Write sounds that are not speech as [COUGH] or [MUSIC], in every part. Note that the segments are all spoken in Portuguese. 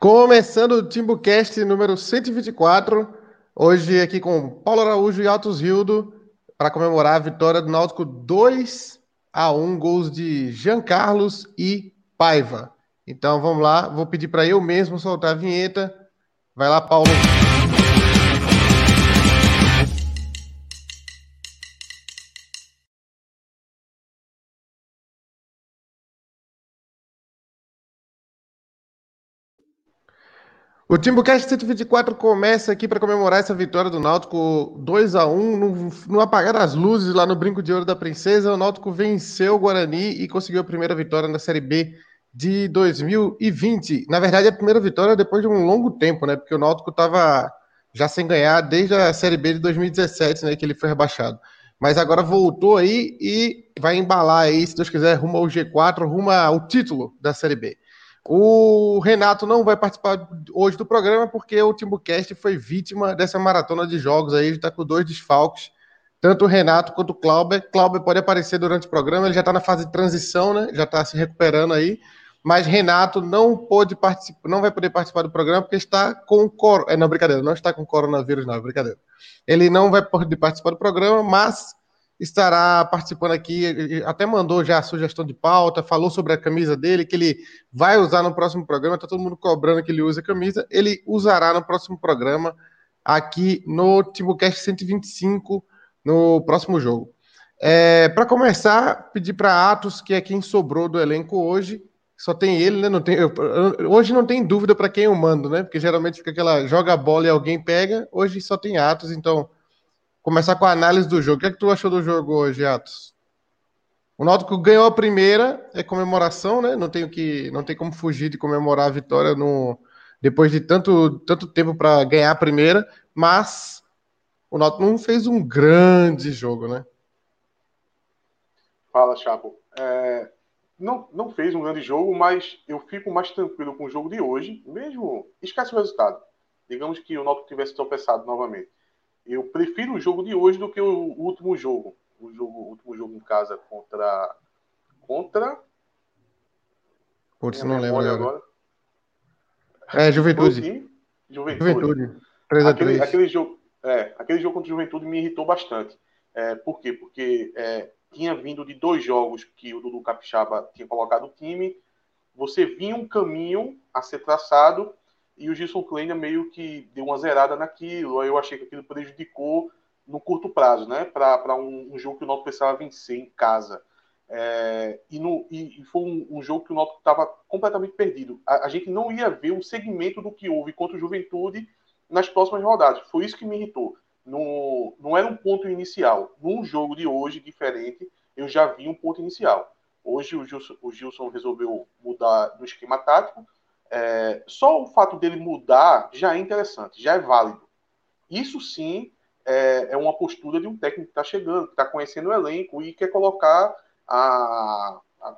Começando o TimbuCast número 124, hoje aqui com Paulo Araújo e Altos Rildo, para comemorar a vitória do Náutico 2 a 1, gols de Jean Carlos e Paiva. Então vamos lá, vou pedir para eu mesmo soltar a vinheta. Vai lá, Paulo. O Timbucast 124 começa aqui para comemorar essa vitória do Náutico 2 a 1 no, no apagar das luzes lá no Brinco de Ouro da Princesa. O Náutico venceu o Guarani e conseguiu a primeira vitória na Série B de 2020. Na verdade, a primeira vitória depois de um longo tempo, né? Porque o Náutico estava já sem ganhar desde a Série B de 2017, né? Que ele foi rebaixado. Mas agora voltou aí e vai embalar aí, se Deus quiser, rumo ao G4, rumo ao título da Série B. O Renato não vai participar hoje do programa porque o Timbucast foi vítima dessa maratona de jogos aí, está com dois desfalques, tanto o Renato quanto o Clauber. Clauber pode aparecer durante o programa, ele já está na fase de transição, né? Já está se recuperando aí. Mas Renato não pode participar, não vai poder participar do programa porque está com cor... é, não brincadeira, não está com coronavírus, não, é brincadeira. Ele não vai poder participar do programa, mas estará participando aqui, até mandou já a sugestão de pauta, falou sobre a camisa dele, que ele vai usar no próximo programa, está todo mundo cobrando que ele use a camisa, ele usará no próximo programa, aqui no TimbuCast 125, no próximo jogo. É, para começar, pedir para Atos, que é quem sobrou do elenco hoje, só tem ele, né? Não tem, eu, hoje não tem dúvida para quem eu mando, né? Porque geralmente fica aquela joga a bola e alguém pega, hoje só tem Atos, então começar com a análise do jogo. O que, é que tu achou do jogo hoje, Atos? O Náutico ganhou a primeira, é comemoração, né? Não tem, que, não tem como fugir de comemorar a vitória no, depois de tanto, tanto tempo para ganhar a primeira, mas o Náutico não fez um grande jogo, né? Fala, Chapo. É, não, não fez um grande jogo, mas eu fico mais tranquilo com o jogo de hoje, mesmo esquece o resultado. Digamos que o Náutico tivesse tropeçado novamente eu prefiro o jogo de hoje do que o último jogo. O, jogo, o último jogo em casa contra. Contra. Putz, não lembro agora. agora. É, Juventude. Juventude. Juventude. 3 a 3. Aquele, aquele, jogo, é, aquele jogo contra o Juventude me irritou bastante. É, por quê? Porque é, tinha vindo de dois jogos que o Dudu Capixaba tinha colocado o time. Você vinha um caminho a ser traçado e o Gilson Kleiner meio que deu uma zerada naquilo. Aí eu achei que aquilo prejudicou no curto prazo, né? Para um, um, jogo que o Náutico precisava vencer em casa. É, e, no, e, foi um, um, jogo que o Náutico estava completamente perdido. A, a, gente não ia ver um segmento do que houve contra o Juventude nas próximas rodadas. Foi isso que me irritou. No, não era um ponto inicial. Num jogo de hoje, diferente, eu já vi um ponto inicial. Hoje o Gilson, o Gilson resolveu mudar no esquema tático, é, só o fato dele mudar já é interessante, já é válido. Isso sim é, é uma postura de um técnico que está chegando, que está conhecendo o elenco e quer colocar a, a,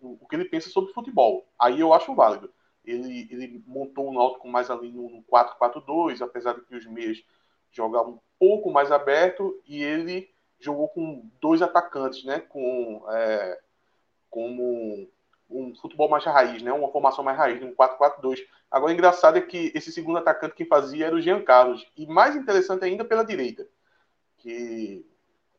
o, o, que ele pensa sobre futebol. Aí eu acho válido. Ele, ele montou o Náutico mais ali no 4-4-2, apesar de que os meias jogavam um pouco mais aberto e ele jogou com dois atacantes, né? Com é, como um futebol mais raiz, né? Uma formação mais raiz, um 4-4-2. Agora, engraçado é que esse segundo atacante que fazia era o Jean Carlos. E mais interessante ainda pela direita. Que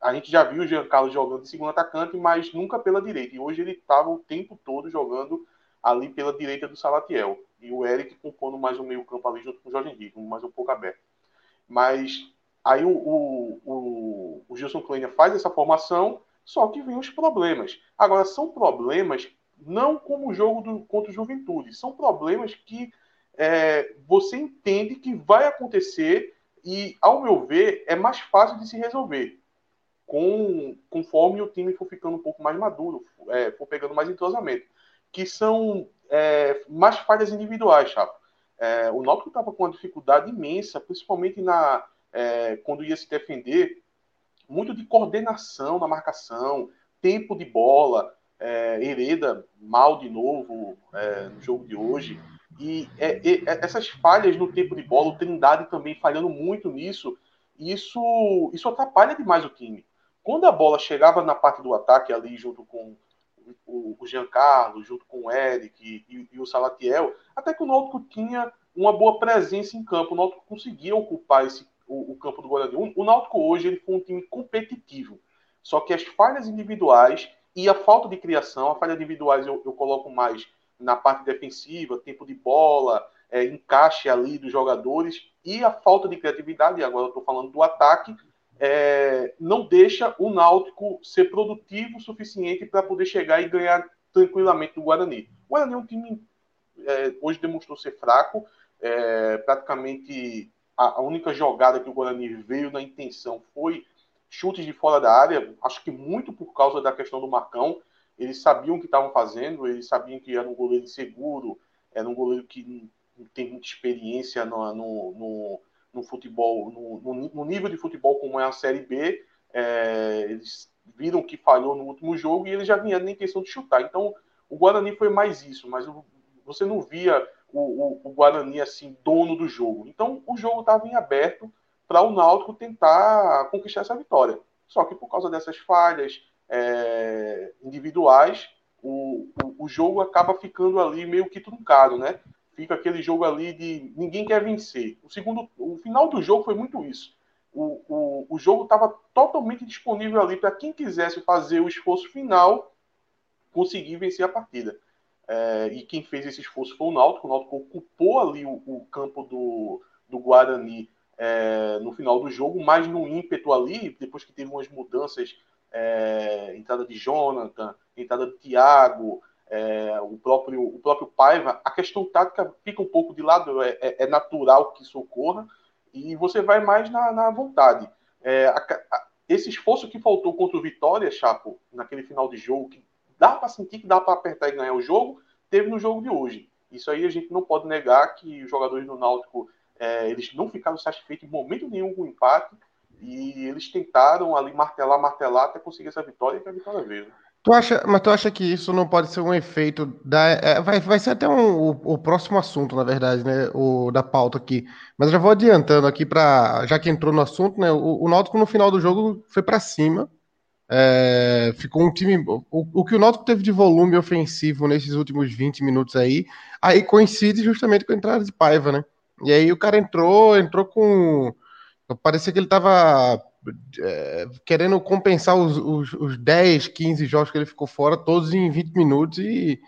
a gente já viu o Jean Carlos jogando de segundo atacante, mas nunca pela direita. E hoje ele estava o tempo todo jogando ali pela direita do Salatiel. E o Eric compondo mais o meio campo ali junto com o Jorge Henrique, mais um pouco aberto. Mas aí o, o, o, o Gilson Kleiner faz essa formação, só que vem os problemas. Agora, são problemas não como o jogo do, contra o Juventude. São problemas que é, você entende que vai acontecer e, ao meu ver, é mais fácil de se resolver com, conforme o time for ficando um pouco mais maduro, é, for pegando mais entrosamento. Que são é, mais falhas individuais, Chapo. É, o Náutico estava com uma dificuldade imensa, principalmente na é, quando ia se defender, muito de coordenação na marcação, tempo de bola, é, Hereda mal de novo é, no jogo de hoje. E é, é, essas falhas no tempo de bola, o Trindade também falhando muito nisso, isso, isso atrapalha demais o time. Quando a bola chegava na parte do ataque ali, junto com o, o Giancarlo, junto com o Eric e, e, o Salatiel, até que o Náutico tinha uma boa presença em campo. O Náutico conseguia ocupar esse, o, o campo do Guarani. O, o Náutico hoje ele foi um time competitivo. Só que as falhas individuais e a falta de criação, a falha individuais eu, eu coloco mais na parte defensiva, tempo de bola, é, encaixe ali dos jogadores e a falta de criatividade, agora eu estou falando do ataque, é, não deixa o Náutico ser produtivo o suficiente para poder chegar e ganhar tranquilamente do Guarani. O Guarani é um time é, hoje demonstrou ser fraco, é, praticamente a, a, única jogada que o Guarani veio na intenção foi chutes de fora da área, acho que muito por causa da questão do Marcão. Eles sabiam o que estavam fazendo, eles sabiam que era um goleiro inseguro, era um goleiro que tem muita experiência no, no, no, no futebol, no, no, nível de futebol como é a Série B. É, eles viram que falhou no último jogo e eles já vinham nem questão de chutar. Então, o Guarani foi mais isso, mas você não via o, o, o Guarani assim, dono do jogo. Então, o jogo estava em aberto para o Náutico tentar conquistar essa vitória. Só que por causa dessas falhas é, individuais, o, o, o, jogo acaba ficando ali meio que truncado, né? Fica aquele jogo ali de ninguém quer vencer. O segundo, o final do jogo foi muito isso. O, o, o jogo estava totalmente disponível ali para quem quisesse fazer o esforço final conseguir vencer a partida. É, e quem fez esse esforço foi o Náutico. O Náutico ocupou ali o, o campo do, do Guarani é, no final do jogo, mais no ímpeto ali, depois que teve umas mudanças, é, entrada de Jonathan, entrada de Thiago, é, o, próprio, o próprio Paiva, a questão tática fica um pouco de lado, é, é, é natural que isso ocorra, e você vai mais na, na vontade. É, a, a, esse esforço que faltou contra o Vitória, Chapo, naquele final de jogo, que dá para sentir que dá para apertar e ganhar o jogo, teve no jogo de hoje. Isso aí a gente não pode negar que os jogadores do Náutico é, eles não ficaram satisfeitos em momento nenhum com o empate e eles tentaram ali martelar, martelar até conseguir essa vitória que a vitória veio. Tu acha, mas tu acha que isso não pode ser um efeito da. É, vai, vai ser até um, o, o, próximo assunto, na verdade, né? O da pauta aqui. Mas eu já vou adiantando aqui para Já que entrou no assunto, né? O, o Náutico no final do jogo foi para cima. É, ficou um time. O, o que o Náutico teve de volume ofensivo nesses últimos 20 minutos aí, aí coincide justamente com a entrada de Paiva, né? E aí o cara entrou, entrou com. Parecia que ele tava é, querendo compensar os, os, os 10, 15 jogos que ele ficou fora, todos em 20 minutos, e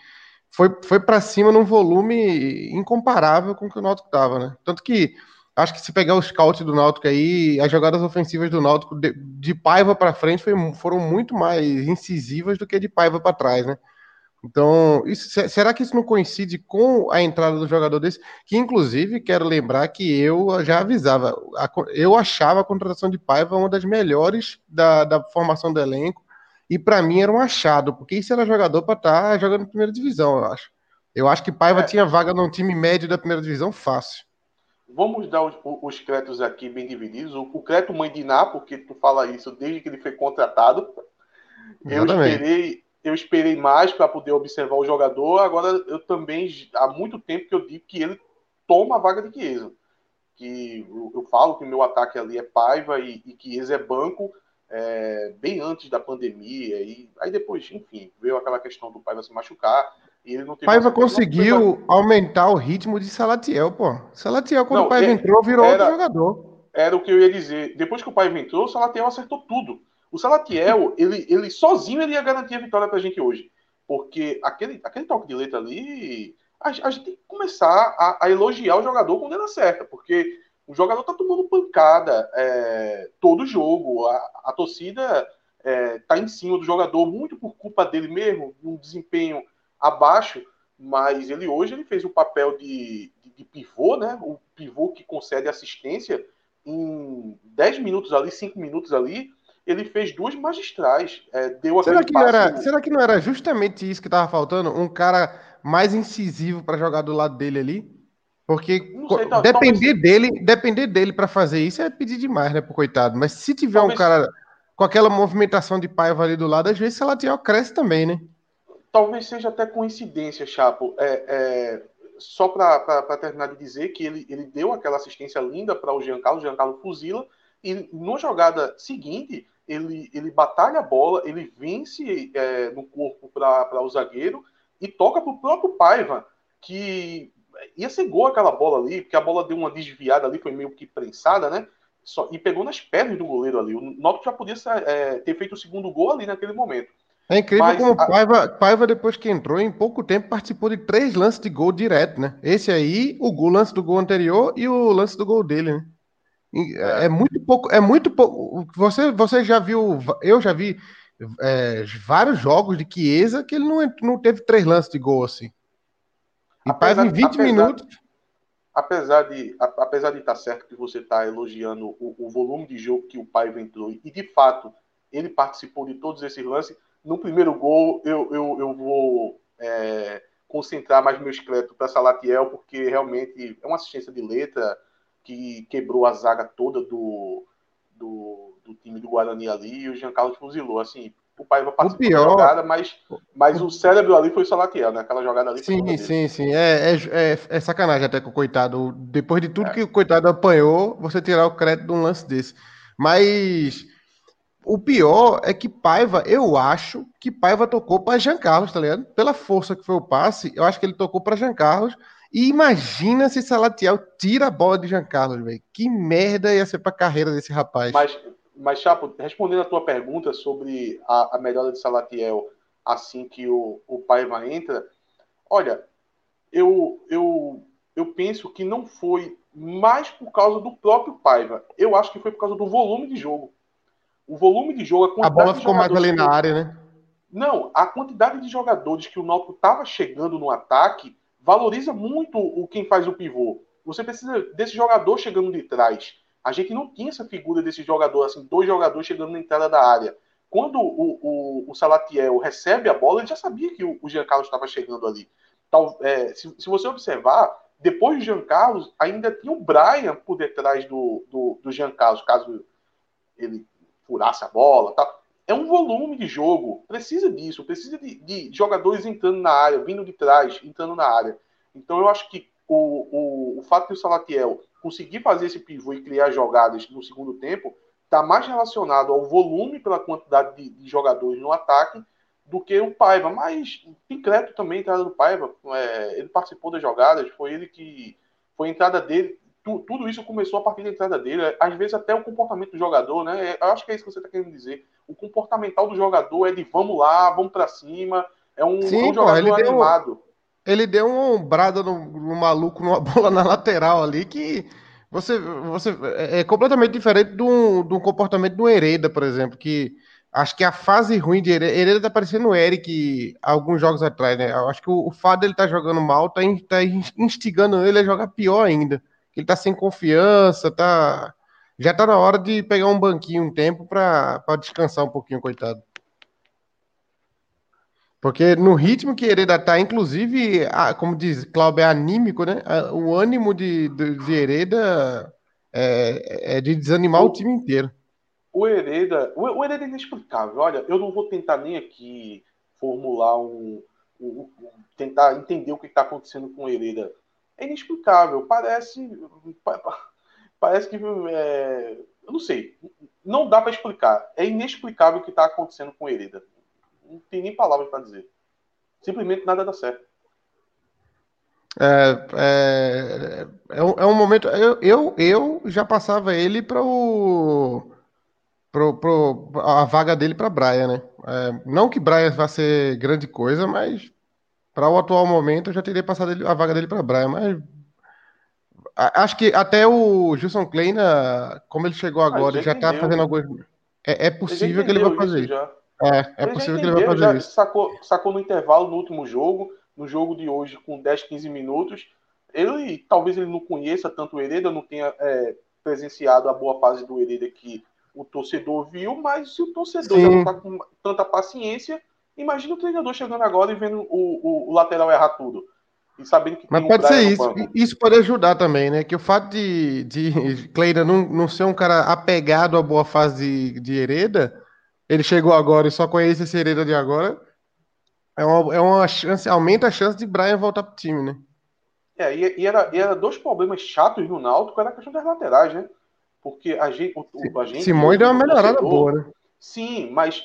foi, foi para cima num volume incomparável com o que o Náutico tava, né? Tanto que acho que se pegar o scout do Náutico aí, as jogadas ofensivas do Náutico de, de Paiva para frente foi, foram muito mais incisivas do que de Paiva para trás, né? Então, isso, será que isso não coincide com a entrada do jogador desse? Que, inclusive, quero lembrar que eu já avisava, eu achava a contratação de Paiva uma das melhores da, da formação do elenco, e para mim era um achado, porque isso era jogador para estar tá jogando primeira divisão, eu acho. Eu acho que Paiva é. tinha vaga num time médio da primeira divisão fácil. Vamos dar os, os créditos aqui bem divididos. O, o crédito Mãe de Ná, porque tu fala isso desde que ele foi contratado. Exatamente. Eu esperei, eu esperei mais para poder observar o jogador. Agora eu também há muito tempo que eu digo que ele toma a vaga de Chiesa. Que eu, eu falo que o meu ataque ali é Paiva e, e Chiesa é banco é, bem antes da pandemia e aí depois, enfim, veio aquela questão do Paiva se machucar. E ele não Paiva conseguiu aumentar o ritmo de Salatiel, pô. Salatiel, quando não, o Paiva é, entrou, virou era, outro jogador. Era o que eu ia dizer. Depois que o Paiva entrou, o Salatiel acertou tudo. O Salatiel, [LAUGHS] ele, ele sozinho ele ia garantir a vitória pra gente hoje. Porque aquele, aquele toque de letra ali, a, a gente tem que começar a, a, elogiar o jogador quando ele acerta. Porque o jogador tá tomando pancada é, todo jogo. A, a torcida é, tá em cima do jogador, muito por culpa dele mesmo, um desempenho abaixo. Mas ele hoje ele fez o papel de, de, de pivô, né? O pivô que concede assistência em 10 minutos ali, 5 minutos ali ele fez duas magistrais. É, deu será, que era, será que não era justamente isso que estava faltando? Um cara mais incisivo para jogar do lado dele ali? Porque sei, tá, depender talvez... dele, depender dele para fazer isso é pedir demais, né, pro coitado. Mas se tiver talvez... um cara com aquela movimentação de paiva ali do lado, às vezes o Salatiel cresce também, né? Talvez seja até coincidência, Chapo. É, é, só para terminar de dizer que ele, ele deu aquela assistência linda para o Giancarlo, o Giancarlo fuzila, e na jogada seguinte, ele, ele batalha a bola, ele vence é, no corpo para o zagueiro e toca para o próprio Paiva, que ia ser gol aquela bola ali, porque a bola deu uma desviada ali, foi meio que prensada, né? Só, e pegou nas pernas do goleiro ali. O Náutico já podia é, ter feito o segundo gol ali naquele momento. É incrível Mas, como o Paiva, Paiva, depois que entrou, em pouco tempo participou de três lances de gol direto, né? Esse aí, o gol, lance do gol anterior e o lance do gol dele, né? É, é muito pouco, é muito pouco. Você, você já viu, eu já vi é, vários jogos de Chiesa que ele não, não teve três lances de gol assim. E apesar, em 20 apesar, minutos. Apesar de, apesar de estar certo que você está elogiando o, o, volume de jogo que o Paiva entrou, e de fato ele participou de todos esses lances, no primeiro gol eu, eu, eu vou é, concentrar mais meus créditos para Salatiel, porque realmente é uma assistência de letra que quebrou a zaga toda do, do, do time do Guarani ali e o Jean Carlos fuzilou. Assim, o Paiva participou pior... da jogada, mas, mas o cérebro ali foi Salatiel, né? Aquela jogada ali. Sim, sim, sim. É, é, é, é, sacanagem até com o coitado. Depois de tudo é. que o coitado apanhou, você tirar o crédito de um lance desse. Mas o pior é que Paiva, eu acho que Paiva tocou para Jean Carlos, tá ligado? Pela força que foi o passe, eu acho que ele tocou para Jean Carlos. E imagina se Salatiel tira a bola de Jean Carlos, velho. Que merda ia ser para a carreira desse rapaz. Mas mas, Chapo, respondendo a tua pergunta sobre a, a melhora de Salatiel assim que o, o Paiva entra, olha, eu, eu, eu penso que não foi mais por causa do próprio Paiva. Eu acho que foi por causa do volume de jogo. O volume de jogo, a, a bola ficou mais ali na área, né? Não, a quantidade de jogadores que o Náutico estava chegando no ataque valoriza muito o quem faz o pivô. Você precisa desse jogador chegando de trás. A gente não tinha essa figura desse jogador, assim, dois jogadores chegando na entrada da área. Quando o, o, o Salatiel recebe a bola, ele já sabia que o, o Jean Carlos estava chegando ali. Tal, é, se, se, você observar, depois do Jean Carlos, ainda tinha o Brian por detrás do, do, do Jean Carlos, caso ele furasse a bola. Tal. É um volume de jogo, precisa disso, precisa de, de jogadores entrando na área, vindo de trás, entrando na área. Então eu acho que o, o, o fato que o Salatiel conseguir fazer esse pivô e criar jogadas no segundo tempo está mais relacionado ao volume pela quantidade de, de, jogadores no ataque do que o Paiva. Mas tem crédito também a entrada do Paiva. É, ele participou das jogadas, foi ele que. Foi a entrada dele. Tu, tudo isso começou a partir da entrada dele. Às vezes até o comportamento do jogador, né? Eu acho que é isso que você está querendo dizer. O comportamental do jogador é de vamos lá, vamos para cima. É um, Sim, é um jogador pô, animado. Deu ele deu uma ombrada no, no, maluco numa [LAUGHS] bola na lateral ali que você, você é, é completamente diferente do, do comportamento do Hereda, por exemplo, que acho que a fase ruim de Hereda, Hereda tá parecendo o Eric alguns jogos atrás, né? Eu acho que o, o fato dele tá jogando mal tá, tá instigando ele a jogar pior ainda. Ele tá sem confiança, tá já tá na hora de pegar um banquinho um tempo para descansar um pouquinho, coitado. Porque no ritmo que Hereda tá, inclusive, como diz Cláudio, é anímico, né? O ânimo de, de, de Hereda é, é, de desanimar o, o, time inteiro. O Hereda, o, o Hereda é inexplicável. Olha, eu não vou tentar nem aqui formular um. um, um tentar entender o que está acontecendo com o Hereda. É inexplicável. Parece. Parece que. É, eu não sei. Não dá para explicar. É inexplicável o que está acontecendo com o Hereda não tem nem palavras para dizer. Simplesmente nada dá certo. É, é, é, um, é um momento. Eu, eu, eu já passava ele para o. Pro, pro, a vaga dele para Brian, né? É, não que Brian vá ser grande coisa, mas para o atual momento eu já teria passado ele, a vaga dele para Brian. Mas acho que até o Gilson Kleina, como ele chegou ah, agora, ah, já está fazendo algumas. É, é possível que ele vá fazer isso. Já. É, é possível que ele vai fazer isso. Sacou, sacou no intervalo no último jogo, no jogo de hoje, com 10, 15 minutos. Ele talvez ele não conheça tanto o Hereda, não tenha é, presenciado a boa fase do Hereda que o torcedor viu, mas se o torcedor Sim. já não está com tanta paciência, imagina o treinador chegando agora e vendo o, o, o lateral errar tudo. E sabendo que Mas pode ser isso. Isso pode ajudar também, né? Que o fato de, de [LAUGHS] Cleira não, não ser um cara apegado à boa fase de, de Hereda ele chegou agora e só conhece esse Hereda de agora, é uma, é uma chance, aumenta a chance de Brian voltar pro time, né? É, e, e era, e era dois problemas chatos no Náutico, era a questão das laterais, né? Porque a gente. O, a gente Simões deu uma melhorada boa, né? Sim, mas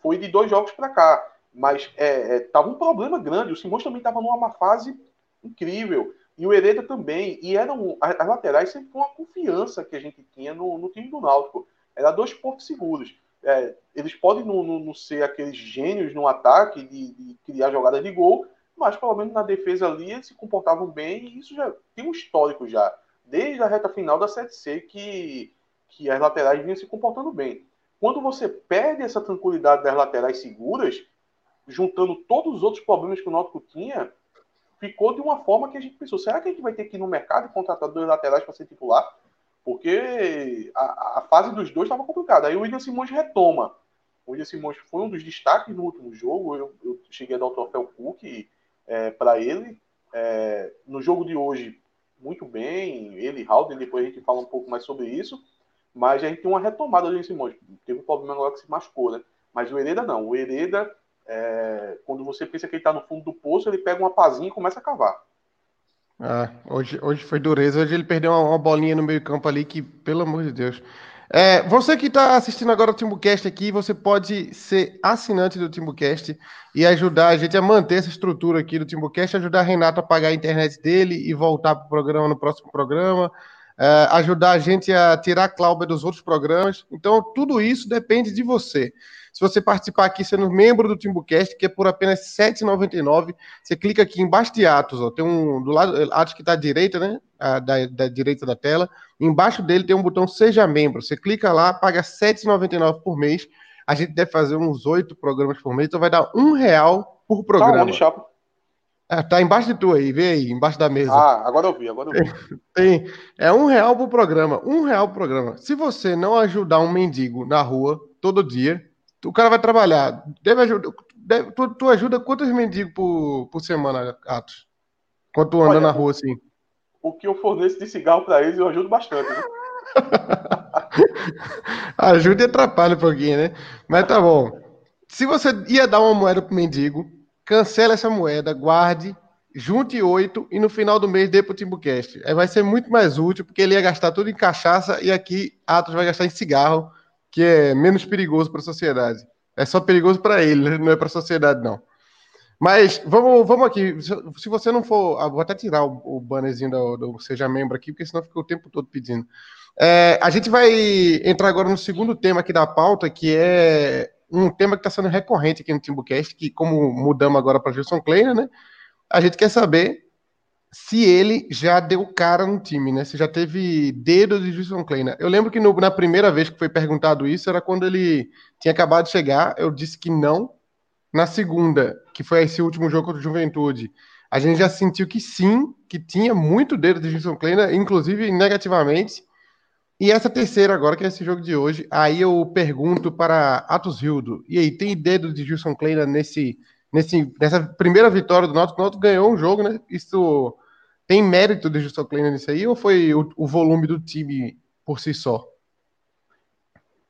foi de dois jogos para cá. Mas é, é, tava um problema grande. O Simões também estava numa fase incrível. E o Hereda também. E eram as laterais sempre com uma confiança que a gente tinha no, no time do Náutico. Era dois pontos seguros. É, eles podem não, não, não, ser aqueles gênios no ataque de, de criar jogadas de gol, mas pelo menos na defesa ali eles se comportavam bem. E isso já tem um histórico já. Desde a reta final da 7C que, que as laterais vinham se comportando bem. Quando você perde essa tranquilidade das laterais seguras, juntando todos os outros problemas que o Náutico tinha, ficou de uma forma que a gente pensou: será que a gente vai ter que ir no mercado e contratar dois laterais para ser titular? Porque a, a fase dos dois estava complicada. Aí o William Simões retoma. O William Simões foi um dos destaques no último jogo. Eu, eu cheguei a dar o troféu Cook é, para ele. É, no jogo de hoje, muito bem. Ele e Halden, depois a gente fala um pouco mais sobre isso. Mas a gente tem uma retomada do Simões. Teve um problema agora que se machucou, né? Mas o Hereda não. O Hereda é, quando você pensa que ele está no fundo do poço, ele pega uma pazinha e começa a cavar. Ah, hoje, hoje foi dureza. Hoje ele perdeu uma, uma bolinha no meio campo ali que, pelo amor de Deus. É, você que está assistindo agora o TimbuCast aqui, você pode ser assinante do TimbuCast e ajudar a gente a manter essa estrutura aqui do TimbuCast, ajudar Renato a pagar a internet dele e voltar para o programa no próximo programa, é, ajudar a gente a tirar a Cláudia dos outros programas. Então, tudo isso depende de você. Se você participar aqui sendo membro do Timbucast, que é por apenas R$ 7,99, você clica aqui embaixo de Atos, ó, tem um do lado, Atos que está à direita, né? A, da, da, direita da tela. Embaixo dele tem um botão Seja Membro. Você clica lá, paga R$ 7,99 por mês. A gente deve fazer uns oito programas por mês, então vai dar um real por programa. Tá onde? Ah, tá embaixo de tu aí, vê aí, embaixo da mesa. Ah, agora eu vi, agora eu vi. Tem, é um real por programa, um real por programa. Se você não ajudar um mendigo na rua todo dia, o cara vai trabalhar. Deve ajudar. Deve, tu, tu, ajuda quantos mendigos por, por semana, Atos? Quando tu anda Olha, na rua assim? O que eu forneço de cigarro para eles, eu ajudo bastante. Né? [LAUGHS] Ajuda e atrapalha um pouquinho, né? Mas tá bom. Se você ia dar uma moeda pro mendigo, cancela essa moeda, guarde, junte oito e no final do mês dê pro Timbucast. Aí vai ser muito mais útil, porque ele ia gastar tudo em cachaça e aqui Atos vai gastar em cigarro que é menos perigoso para a sociedade. É só perigoso para ele, não é para a sociedade, não. Mas vamos, vamos aqui. Se você não for. Ah, vou até tirar o, o bannerzinho do, do, Seja Membro aqui, porque senão fica o tempo todo pedindo. É, a gente vai entrar agora no segundo tema aqui da pauta, que é um tema que está sendo recorrente aqui no Timbucast, que como mudamos agora para Gilson Kleiner, né? A gente quer saber se ele já deu cara no time, né? Se já teve dedo de Wilson Kleina. Eu lembro que no, na primeira vez que foi perguntado isso era quando ele tinha acabado de chegar. Eu disse que não. Na segunda, que foi esse último jogo contra o Juventude, a gente já sentiu que sim, que tinha muito dedo de Wilson Kleina, inclusive negativamente. E essa terceira agora, que é esse jogo de hoje, aí eu pergunto para Atos Hildo. E aí, tem dedo de Gilson Kleina nesse, nesse, nessa primeira vitória do Náutico? O Náutico ganhou um jogo, né? Isso tem mérito de Justo Kleiner nisso aí ou foi o, o, volume do time por si só?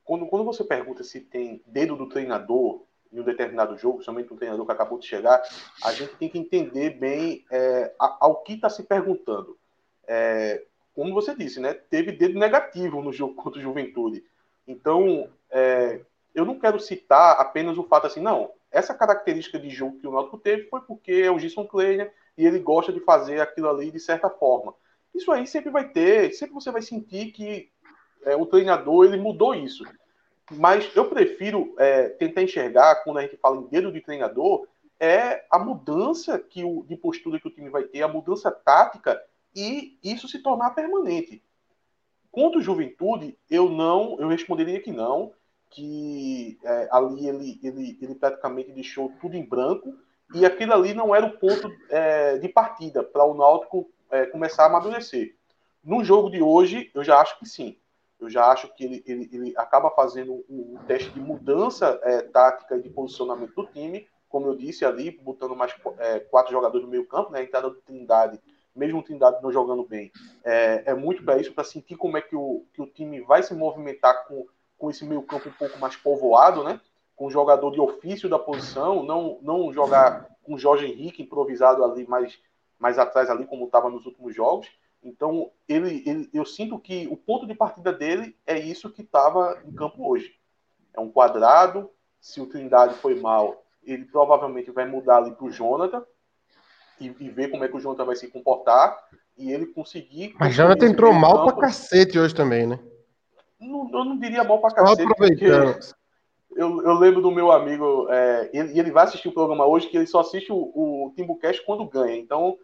Quando, quando você pergunta se tem dedo do treinador em um determinado jogo, somente um treinador que acabou de chegar, a gente tem que entender bem é, ao que está se perguntando. É, como você disse, né, teve dedo negativo no jogo contra o Juventude. Então, é, eu não quero citar apenas o fato assim, não, essa característica de jogo que o Náutico teve foi porque é o Gilson Kleiner e ele gosta de fazer aquilo ali de certa forma. Isso aí sempre vai ter, sempre você vai sentir que é, o treinador ele mudou isso. Mas eu prefiro é, tentar enxergar, quando a gente fala em dedo de treinador, é a mudança que o, de postura que o time vai ter, a mudança tática e isso se tornar permanente. Quanto Juventude, eu não, eu responderia que não, que é, ali ele, ele, ele praticamente deixou tudo em branco e aquilo ali não era o ponto é, de partida para o Náutico é, começar a amadurecer. No jogo de hoje, eu já acho que sim. Eu já acho que ele, ele, ele acaba fazendo um, teste de mudança é, tática e de posicionamento do time, como eu disse ali, botando mais é, quatro jogadores no meio campo, né, a entrada do Trindade, mesmo o Trindade não jogando bem, é, é muito para isso, para sentir como é que o, que o time vai se movimentar com, com esse meio campo um pouco mais povoado, né? com jogador de ofício da posição, não, não jogar com Jorge Henrique improvisado ali mais, mais atrás ali como estava nos últimos jogos. Então ele, ele, eu sinto que o ponto de partida dele é isso que estava em campo hoje. é um quadrado. Se o Trindade foi mal, ele provavelmente vai mudar ali para o Jonathan e, e, ver como é que o Jonathan vai se comportar e ele conseguir. Mas Jonathan entrou mal campo. pra cacete hoje também, né? Não, eu não diria mal pra cacete. Porque eu, eu lembro do meu amigo, é, ele, ele vai assistir o programa hoje, que ele só assiste o, o Timbucast quando ganha. Então,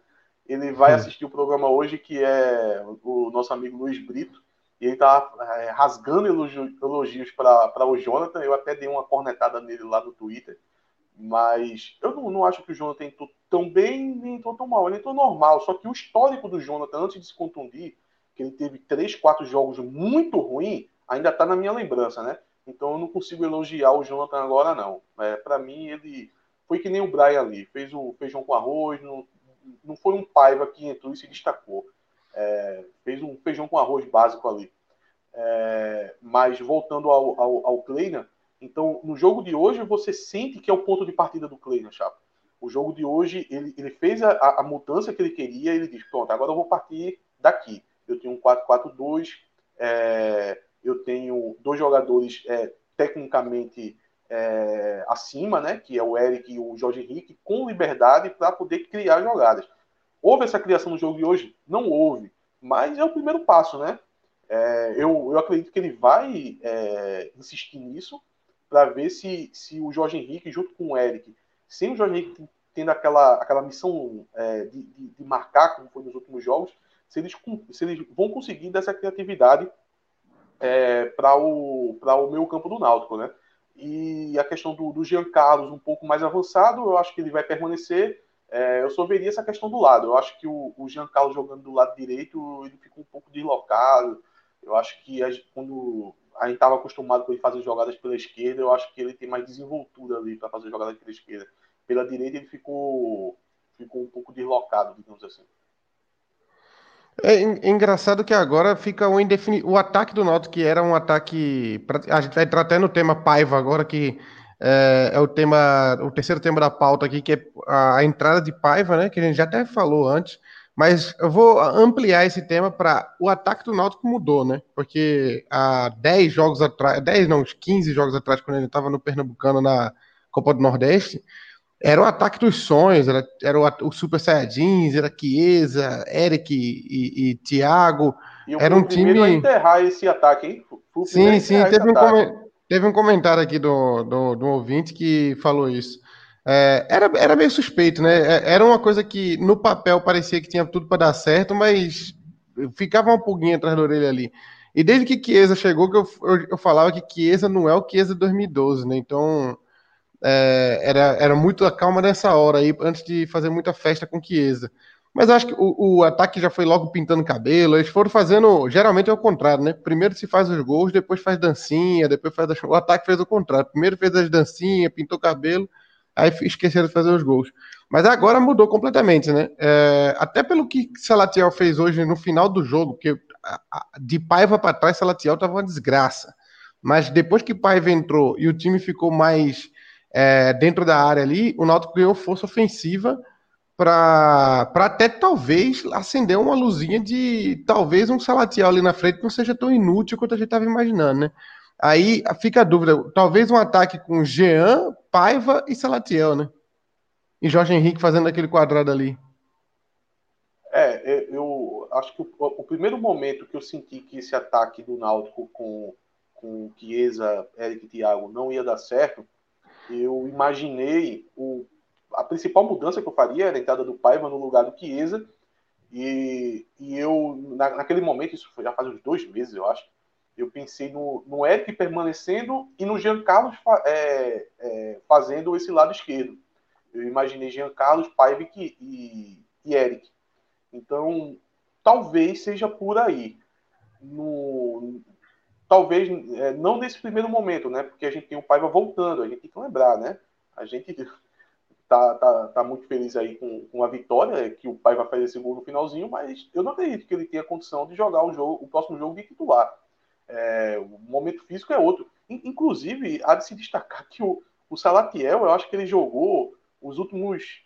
ele vai hum. assistir o programa hoje, que é o nosso amigo Luiz Brito. E ele tá é, rasgando elogios para o Jonathan. Eu até dei uma cornetada nele lá no Twitter. Mas eu não, não acho que o Jonathan entrou tão bem nem entrou tão mal. Ele entrou normal. Só que o histórico do Jonathan, antes de se contundir, que ele teve três, quatro jogos muito ruins, ainda está na minha lembrança, né? Então eu não consigo elogiar o Jonathan agora, não. É, Para mim, ele foi que nem o Brian ali. Fez o feijão com arroz, não, não foi um Paiva que entrou e se destacou. É, fez um feijão com arroz básico ali. É, mas voltando ao, ao, ao Kleina, então no jogo de hoje você sente que é o ponto de partida do Kleina, Chapa. O jogo de hoje, ele, ele fez a, a mudança que ele queria, ele diz, pronto, agora eu vou partir daqui. Eu tenho um 4-4-2, é, eu tenho dois jogadores é, tecnicamente é, acima, né, que é o Eric e o Jorge Henrique, com liberdade para poder criar jogadas. Houve essa criação no jogo de hoje? Não houve, mas é o primeiro passo, né? É, eu, eu acredito que ele vai é, insistir nisso para ver se, se o Jorge Henrique, junto com o Eric, sem o Jorge Henrique tendo aquela, aquela missão é, de, de, de, marcar, como foi nos últimos jogos, se eles, se eles vão conseguir dessa criatividade é, para o, o meio campo do Náutico, né? E a questão do, do Jean Carlos um pouco mais avançado, eu acho que ele vai permanecer. É, eu só veria essa questão do lado. Eu acho que o, o Jean Carlos jogando do lado direito, ele fica um pouco deslocado. Eu acho que a, quando a gente estava acostumado com ele fazer jogadas pela esquerda, eu acho que ele tem mais desenvoltura ali para fazer jogadas pela esquerda. Pela direita ele ficou, ficou um pouco deslocado, digamos assim. É engraçado que agora fica o indefinido. O ataque do Náutico, que era um ataque. A gente vai entrar até no tema Paiva agora, que é, é, o tema, o terceiro tema da pauta aqui, que é a, entrada de Paiva, né? Que a gente já até falou antes. Mas eu vou ampliar esse tema para o ataque do Náutico mudou, né? Porque há 10 jogos atrás, 10 não, uns 15 jogos atrás, quando ele estava no Pernambucano na Copa do Nordeste, era o ataque dos sonhos, era, era o, o Super Saiyajins, era Chiesa, Eric e, e Thiago. E era um time. A enterrar esse ataque, hein? sim, sim, teve um, teve um comentário aqui do, do, do ouvinte que falou isso. É, era, era meio suspeito, né? É, era uma coisa que no papel parecia que tinha tudo para dar certo, mas ficava uma pulguinha atrás da orelha ali. E desde que Chiesa chegou, que eu, eu, eu falava que Chiesa não é o Chiesa 2012, né? Então é, era, era muito a calma nessa hora aí, antes de fazer muita festa com Chiesa. Mas acho que o, o, ataque já foi logo pintando cabelo. Eles foram fazendo. Geralmente é o contrário, né? Primeiro se faz os gols, depois faz dancinha, depois faz. O ataque fez o contrário. Primeiro fez as dancinhas, pintou cabelo, aí esqueceram de fazer os gols. Mas agora mudou completamente, né? É, até pelo que Salatiel fez hoje no final do jogo, que de Paiva para trás, Salatiel estava uma desgraça. Mas depois que Paiva entrou e o time ficou mais é, dentro da área ali, o Náutico ganhou força ofensiva para até talvez acender uma luzinha de talvez um Salatiel ali na frente não seja tão inútil quanto a gente estava imaginando, né? Aí fica a dúvida, talvez um ataque com Jean, Paiva e Salatiel, né? E Jorge Henrique fazendo aquele quadrado ali. É, é eu acho que o, o primeiro momento que eu senti que esse ataque do Náutico com, com Chiesa, Eric e Thiago não ia dar certo eu imaginei o, a principal mudança que eu faria era a entrada do Paiva no lugar do Chiesa. E, e eu, na, naquele momento, isso já faz uns dois meses, eu acho, eu pensei no, no Eric permanecendo e no Jean Carlos é, é, fazendo esse lado esquerdo. Eu imaginei Jean Carlos, Paiva e, e, e Eric. Então, talvez seja por aí. No, talvez é, não nesse primeiro momento, né? Porque a gente tem o Paiva voltando, a gente tem que lembrar, né? A gente [LAUGHS] tá, tá, tá muito feliz aí com, com a vitória, que o Paiva fez esse gol no finalzinho, mas eu não acredito que ele tenha condição de jogar o jogo, o próximo jogo de titular. É, o momento físico é outro. Inclusive, há de se destacar que o, o Salatiel, eu acho que ele jogou os últimos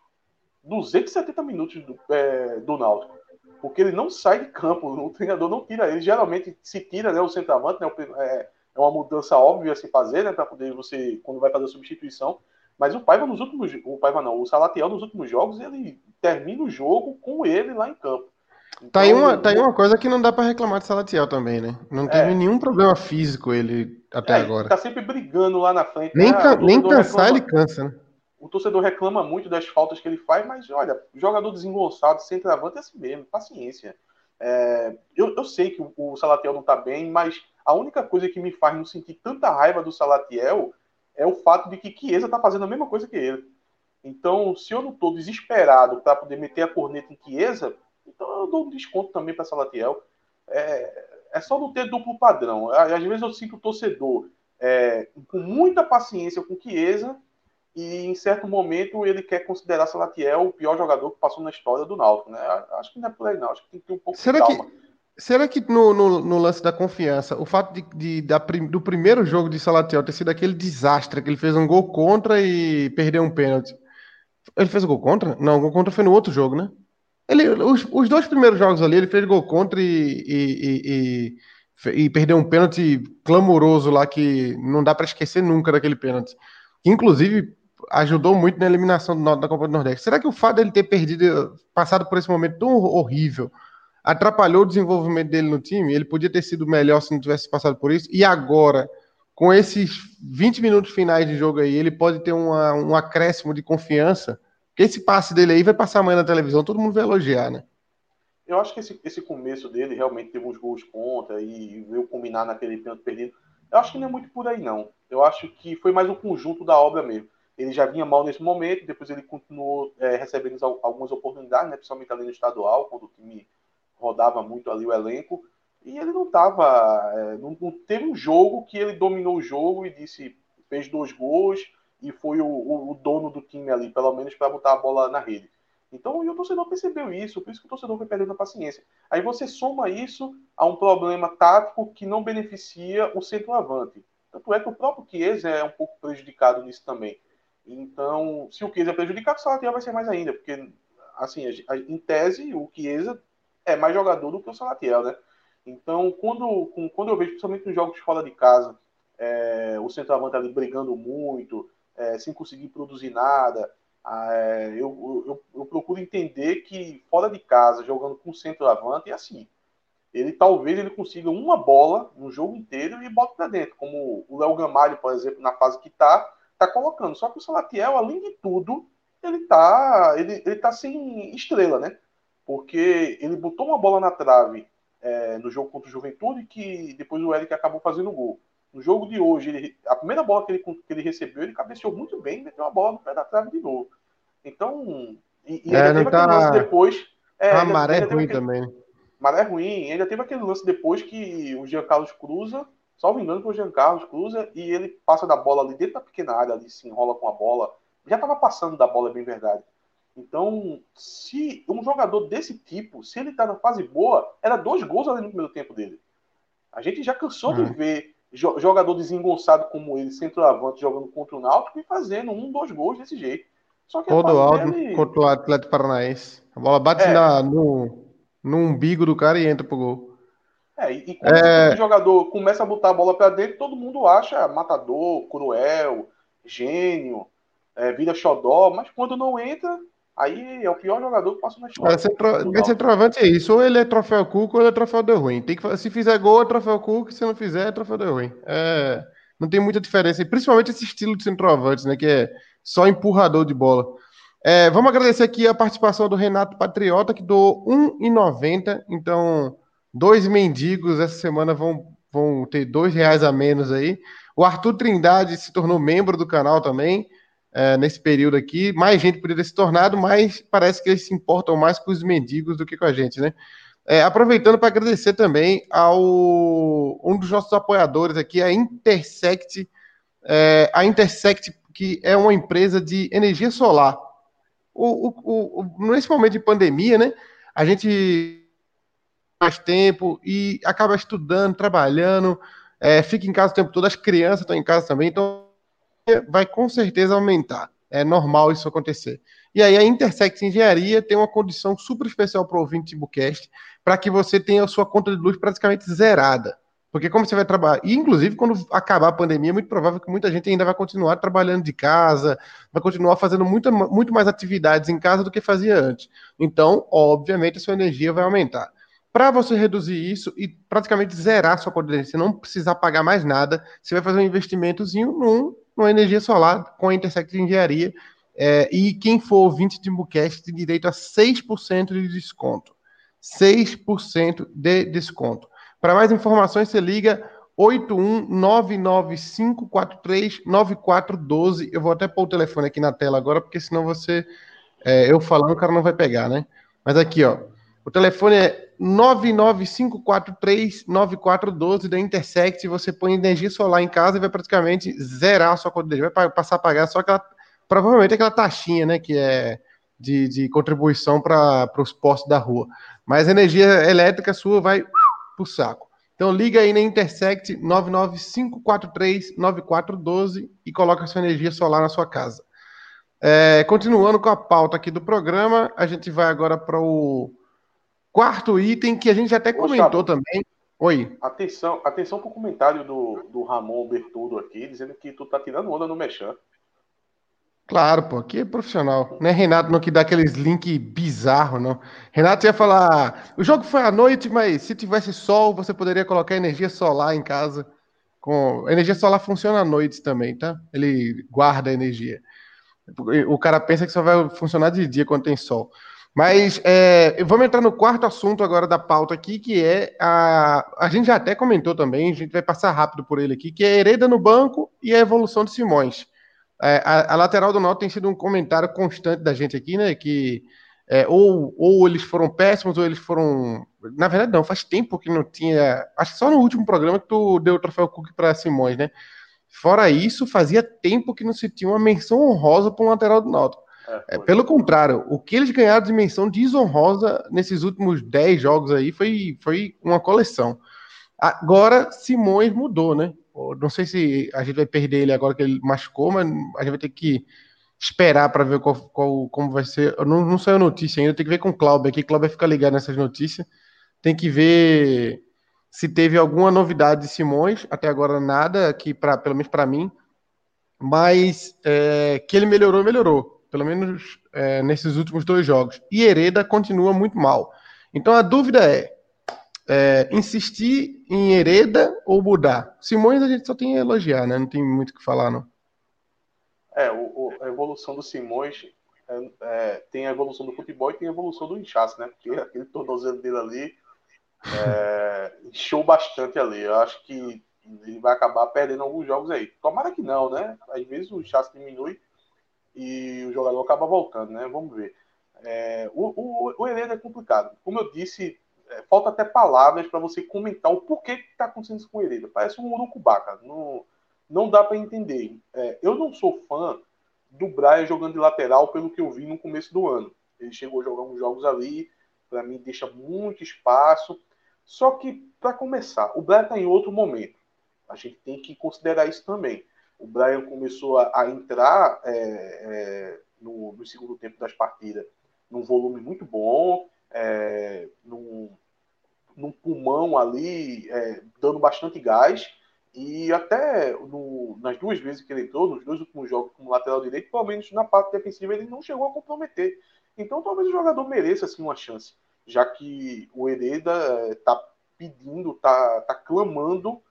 270 minutos do, é, do Náutico porque ele não sai de campo, [LAUGHS] o treinador não tira ele. Geralmente se tira né, o centroavante, né, é, é uma mudança óbvia a se fazer, né? Para poder você, quando vai fazer a substituição. Mas o Paiva nos últimos. O Paiva não, o Salatiel nos últimos jogos, ele termina o jogo com ele lá em campo. Então, tá, aí uma, tá aí uma coisa que não dá para reclamar de Salatiel também, né? Não teve é, nenhum problema físico ele até é, agora. Tá sempre brigando lá na frente. Nem, ah, nem cansar reclama, ele cansa, né? O torcedor reclama muito das faltas que ele faz, mas olha, jogador desengonçado, centroavante é assim mesmo, paciência. É, eu, eu, sei que o, o Salatiel não tá bem, mas a única coisa que me faz não sentir tanta raiva do Salatiel é o fato de que Chiesa tá fazendo a mesma coisa que ele. Então, se eu não tô desesperado para poder meter a corneta em Chiesa, então eu dou um desconto também para Salatiel. É, é só não ter duplo padrão. Às vezes eu sinto o torcedor é, com muita paciência com Chiesa e em certo momento ele quer considerar Salatiel o pior jogador que passou na história do Náutico. Né? Acho que não é por aí, não. Acho que tem que ter um pouco será de calma. Que, será que no, no, no, lance da confiança, o fato de, de da, do primeiro jogo de Salatiel ter sido aquele desastre, que ele fez um gol contra e perdeu um pênalti. Ele fez um gol contra? Não, o gol contra foi no outro jogo, né? Ele, os, os dois primeiros jogos ali, ele fez gol contra e, e, e, e perdeu um pênalti clamoroso lá que não dá para esquecer nunca daquele pênalti. Inclusive, ajudou muito na eliminação do, da Copa do Nordeste. Será que o fato dele ter perdido, passado por esse momento tão horrível, atrapalhou o desenvolvimento dele no time? Ele podia ter sido melhor se não tivesse passado por isso. E agora, com esses 20 minutos finais de jogo aí, ele pode ter uma, um acréscimo de confiança porque esse passe dele aí vai passar amanhã na televisão, todo mundo vai elogiar, né? Eu acho que esse, esse começo dele realmente teve uns gols contra e veio combinar naquele pênalti perdido. Eu acho que não é muito por aí, não. Eu acho que foi mais um conjunto da obra mesmo. Ele já vinha mal nesse momento, depois ele continuou é, recebendo algumas oportunidades, né, principalmente ali no estadual, quando o time rodava muito ali o elenco. E ele não estava. É, não, não, teve um jogo que ele dominou o jogo e disse, fez dois gols e foi o, o, o dono do time ali, pelo menos para botar a bola na rede. Então o torcedor percebeu isso, por isso que o torcedor foi perdendo a paciência. Aí você soma isso a um problema tático que não beneficia o centroavante. Tanto é que o próprio Chiesa é um pouco prejudicado nisso também. Então, se o Chiesa é prejudicado, o Salatiel vai ser mais ainda, porque, assim, em tese, o Chiesa é mais jogador do que o Salatiel, né? Então, quando, quando eu vejo, principalmente nos jogos fora de casa, é, o centroavante ali brigando muito, é, sem conseguir produzir nada. Ah, é, eu, eu, eu, procuro entender que fora de casa, jogando com centroavante, é assim. Ele talvez ele consiga uma bola no jogo inteiro e bota para dentro, como o Léo Gamalho, por exemplo, na fase que tá, tá colocando. Só que o Salatiel, além de tudo, ele tá, ele, ele tá sem estrela, né? Porque ele botou uma bola na trave é, no jogo contra o Juventude que depois o Eric acabou fazendo o gol. No jogo de hoje, ele, a primeira bola que ele, que ele recebeu, ele cabeceou muito bem e meteu a bola no pé da trave de novo. Então, e, e é, ainda teve tá... aquele lance depois. É, a maré ruim aquele, também. Maré ruim, ainda teve aquele lance depois que o Jean Carlos cruza, salvo engano, que o Jean Carlos cruza e ele passa da bola ali dentro da pequena área, ali se enrola com a bola. Já estava passando da bola, é bem verdade. Então, se um jogador desse tipo, se ele está na fase boa, era dois gols ali no primeiro tempo dele. A gente já cansou de uhum. ver jogador desengonçado como ele, centroavante, jogando contra o Náutico e fazendo um, dois gols desse jeito. Só que Todo alto dele... contra o Atlético Paranaense. A bola bate é. na, no, no umbigo do cara e entra pro gol. É, e, quando é... o jogador começa a botar a bola para dentro, todo mundo acha matador, cruel, gênio, é, vira xodó, mas quando não entra, Aí é o pior jogador que passou na história. Esse centro... centroavante é isso. Ou ele é troféu Cuca ou ele é troféu de ruim. Tem que... Se fizer gol, é troféu Cuca. Se não fizer, é troféu de ruim. É... Não tem muita diferença. E principalmente esse estilo de centroavante, né? Que é só empurrador de bola. É, vamos agradecer aqui a participação do Renato Patriota, que doou R$1,90. Então, dois mendigos essa semana vão, vão ter dois reais a menos aí. O Arthur Trindade se tornou membro do canal também é, nesse período aqui. Mais gente poderia se tornado, mas parece que eles se importam mais com os mendigos do que com a gente, né? É, aproveitando para agradecer também ao um dos nossos apoiadores aqui, a Intersect, é, a Intersect, que é uma empresa de energia solar. O, o, o, nesse momento de pandemia, né? A gente mais tempo e acaba estudando, trabalhando, é, fica em casa o tempo todo, as crianças estão em casa também, então vai com certeza aumentar. É normal isso acontecer. E aí a Intersect Engenharia tem uma condição super especial para o ouvinte Timbucast, para que você tenha a sua conta de luz praticamente zerada. Porque como você vai trabalhar, e inclusive quando acabar a pandemia, é muito provável que muita gente ainda vai continuar trabalhando de casa, vai continuar fazendo muito, muito mais atividades em casa do que fazia antes. Então, obviamente, a sua energia vai aumentar. Para você reduzir isso e praticamente zerar sua conta de energia, você não precisar pagar mais nada, você vai fazer um investimentozinho num, numa energia solar com a Intersect Engenharia. É, e quem for ouvinte de Timbucast tem direito a 6% de desconto. 6% de desconto. Para mais informações, você liga 81995439412. Eu vou até pôr o telefone aqui na tela agora, porque senão você, é, eu falando, o cara não vai pegar, né? Mas aqui, ó, o telefone é 995439412 da Intersect. Você põe energia solar em casa e vai praticamente zerar a sua conta de. Vai passar a pagar só aquela, provavelmente aquela taxinha, né, que é de, de contribuição para os postos da rua. Mas a energia elétrica sua vai pro saco. Então liga aí na Intersect 995439412 e coloca sua energia solar na sua casa. É, continuando com a pauta aqui do programa, a gente vai agora para o quarto item que a gente até comentou também. Oi. Atenção, atenção para o comentário do, do Ramon Bertudo aqui, dizendo que tu tá tirando onda no Mechan. Claro, pô, aqui é profissional. Não é Renato não que dá aqueles links bizarros, não. Renato ia falar: o jogo foi à noite, mas se tivesse sol, você poderia colocar energia solar em casa. Com... A energia solar funciona à noite também, tá? Ele guarda a energia. O cara pensa que só vai funcionar de dia quando tem sol. Mas é, vamos entrar no quarto assunto agora da pauta aqui, que é a. A gente já até comentou também, a gente vai passar rápido por ele aqui, que é Hereda no banco e a evolução de Simões. É, a, a, lateral do Náutico tem sido um comentário constante da gente aqui, né? Que é, ou, ou eles foram péssimos, ou eles foram. Na verdade, não, faz tempo que não tinha. Acho que só no último programa que tu deu o troféu Cook para Simões, né? Fora isso, fazia tempo que não se tinha uma menção honrosa para um lateral do Náutico. É, é, pelo contrário, o que eles ganharam de menção desonrosa nesses últimos 10 jogos aí foi, foi uma coleção. Agora, Simões mudou, né? Não sei se a gente vai perder ele agora que ele machucou, mas a gente vai ter que esperar para ver qual, qual, como vai ser. Não, não saiu notícia ainda, tem que ver com o Cláudio aqui. Cláudio vai ficar ligado nessas notícias. Tem que ver se teve alguma novidade de Simões. Até agora nada, aqui pra, pelo menos para mim. Mas é, que ele melhorou, melhorou. Pelo menos é, nesses últimos dois jogos. E Hereda continua muito mal. Então a dúvida é: é, insistir em Hereda ou mudar? Simões a gente só tem a elogiar, né? Não tem muito o que falar, não. É, o, o, a evolução do Simões é, é, tem a evolução do futebol e tem a evolução do inchaço, né? Porque aquele tornozelo dele ali é, [LAUGHS] encheu bastante ali. Eu acho que ele vai acabar perdendo alguns jogos aí. Tomara que não, né? Às vezes o inchaço diminui e o jogador acaba voltando, né? Vamos ver. É, o, o, o é complicado. Como eu disse é, falta até palavras para você comentar o porquê que está acontecendo isso com o Hereda. Parece um urucubaca. Não, não dá para entender. É, eu não sou fã do Brian jogando de lateral pelo que eu vi no começo do ano. Ele chegou a jogar uns jogos ali, para mim deixa muito espaço. Só que, para começar, o Brian está em outro momento. A gente tem que considerar isso também. O Brian começou a, a entrar é, é, no, no, segundo tempo das partidas num volume muito bom, é, num, num, pulmão ali, é, dando bastante gás. E até no, nas duas vezes que ele entrou, nos dois últimos jogos como lateral direito, pelo menos na parte defensiva, ele não chegou a comprometer. Então talvez o jogador mereça assim, uma chance, já que o Hereda está pedindo, está tá clamando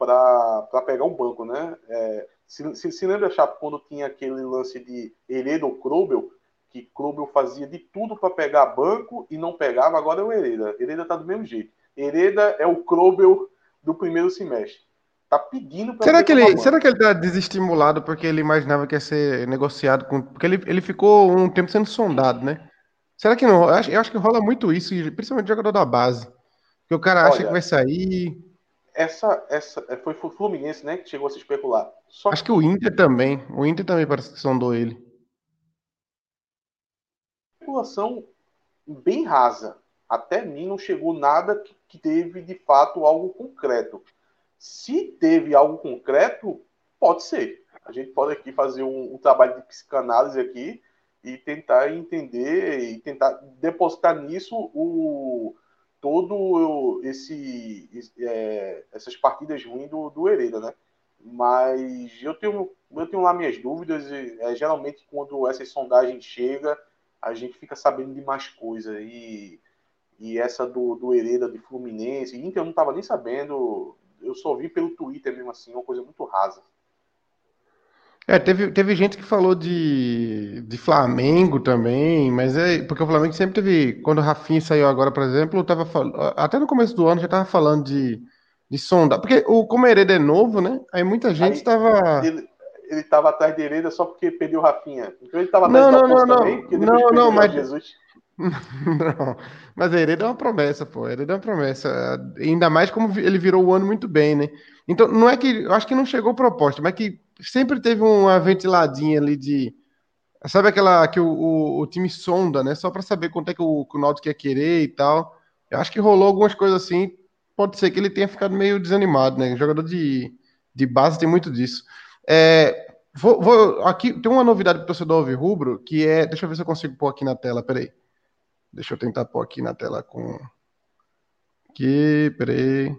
para pegar um banco. Né? É, se, se, se lembra, Chapo, quando tinha aquele lance de Hereda ou Krobel, que Klubel fazia de tudo para pegar banco e não pegava, agora é o Hereda. Hereda tá do mesmo jeito. Hereda é o Klubel do primeiro semestre. Tá pedindo para será que ele. Será que ele tá desestimulado porque ele imaginava que ia ser negociado com. Porque ele, ele ficou um tempo sendo sondado, né? Será que não? Eu acho, eu acho que rola muito isso, principalmente jogador da base. Que o cara Olha, acha que vai sair. Essa, essa é, foi o Fluminense, né? Que chegou a se especular. Só acho que... que o Inter também. O Inter também parece que sondou ele especulação bem rasa. Até mim não chegou nada que, que teve de fato algo concreto. Se teve algo concreto, pode ser. A gente pode aqui fazer um, um trabalho de psicanálise aqui e tentar entender e tentar depositar nisso o, todo esse é, essas partidas ruins do, do Hereda, né? Mas eu tenho, eu tenho lá minhas dúvidas. E, é, geralmente, quando essas sondagens chegam, a gente fica sabendo de mais coisa. E, e essa do, do Hereda de Fluminense, Inter eu não estava nem sabendo. Eu só vi pelo Twitter mesmo assim, uma coisa muito rasa. É, teve, teve gente que falou de, de Flamengo também, mas é porque o Flamengo sempre teve. Quando o Rafinha saiu agora, por exemplo, tava até no começo do ano já tava falando de, de sonda. Porque o como Hereda é novo, né? Aí muita gente Aí, tava. Ele, ele tava atrás de Hereda só porque perdeu o Rafinha. Então ele tava atrás não, não, não, também, porque não, não, mas... Jesus. [LAUGHS] não, mas Hereda é uma promessa, pô. Hereda é uma promessa. Ainda mais como ele virou o ano muito bem, né? Então, não é que. Eu acho que não chegou proposta, mas que sempre teve uma ventiladinha ali de. Sabe aquela que o, o, o time sonda, né? Só para saber quanto é que o, que o Náutico quer querer e tal. Eu acho que rolou algumas coisas assim. Pode ser que ele tenha ficado meio desanimado, né? Jogador de, de base tem muito disso. É, vou, vou, aqui tem uma novidade para o torcedor rubro que é. Deixa eu ver se eu consigo pôr aqui na tela, peraí. Deixa eu tentar pôr aqui na tela com. Aqui, peraí.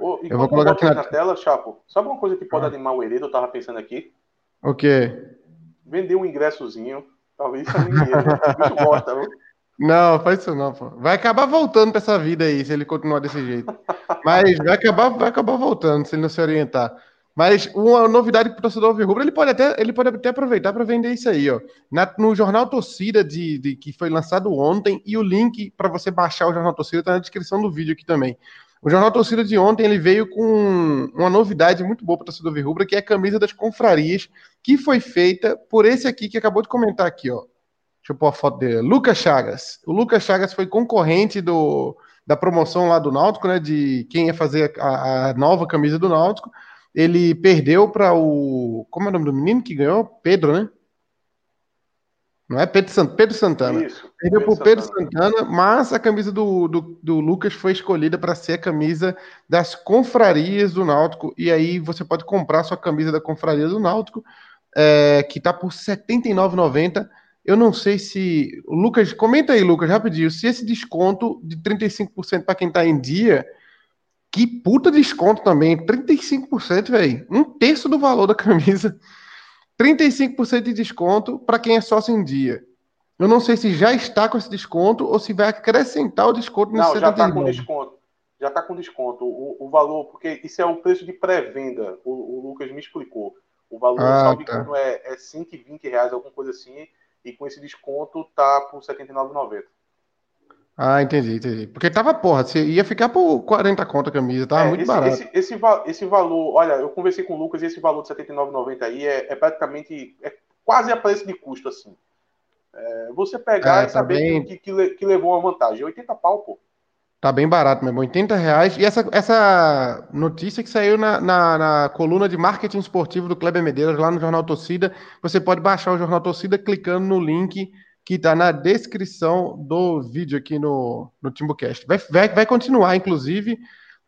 Oh, eu vou colocar aqui na... na... tela, Chapo. Sabe uma coisa que pode ah. animar o Heredo? Eu tava pensando aqui. O quê? Vender um ingressozinho. Talvez isso ele. Isso gosta, viu? [LAUGHS] Não, faz isso não, pô. Vai acabar voltando pra essa vida aí, se ele continuar desse jeito. Mas vai acabar, vai acabar voltando, se ele não se orientar. Mas uma novidade para o torcedor Rubro, ele pode até, ele pode até aproveitar para vender isso aí, ó. Na, no jornal Torcida de, de, que foi lançado ontem e o link para você baixar o jornal Torcida está na descrição do vídeo aqui também. O Jornal Torcida de ontem ele veio com uma novidade muito boa para o torcedor Virrubra, que é a camisa das confrarias, que foi feita por esse aqui que acabou de comentar aqui, ó. Deixa eu pôr a foto dele. Lucas Chagas. O Lucas Chagas foi concorrente do, da promoção lá do Náutico, né? De quem ia fazer a, a nova camisa do Náutico. Ele perdeu para o. Como é o nome do menino que ganhou? Pedro, né? Não é Pedro, Sant... Pedro Santana. Isso, Perdeu por Pedro Santana. Santana, mas a camisa do, do, do Lucas foi escolhida para ser a camisa das confrarias do Náutico. E aí você pode comprar sua camisa da confraria do Náutico, é, que está por R$ 79,90. Eu não sei se. Lucas, comenta aí, Lucas, rapidinho. Se esse desconto de 35% para quem está em dia. Que puta desconto também. 35%, velho. Um terço do valor da camisa. 35% de desconto para quem é sócio em dia. Eu não sei se já está com esse desconto ou se vai acrescentar o desconto nesse Não, já está com desconto. Já está com desconto. O, o, valor, porque isso é o preço de pré-venda. O, o, Lucas me explicou. O valor, ah, salve tá. é, é 120 reais, alguma coisa assim. E com esse desconto tá por R$ 79,90. Ah, entendi, entendi. Porque tava, porra, você ia ficar por 40 conto a camisa, tava é, muito esse, barato. Esse, esse, esse, valor, olha, eu conversei com o Lucas e esse valor de 79,90 aí é, é, praticamente, é quase a preço de custo, assim. É, você pegar é, e tá saber bem... que, que, que, levou uma vantagem. 80 pau, pô. Tá bem barato mesmo, 80 reais. E essa, essa notícia que saiu na, na, na, coluna de marketing esportivo do Kleber Medeiros, lá no Jornal Torcida, você pode baixar o Jornal Torcida clicando no link que está na descrição do vídeo aqui no, no Timbucast. Vai, vai, vai continuar, inclusive,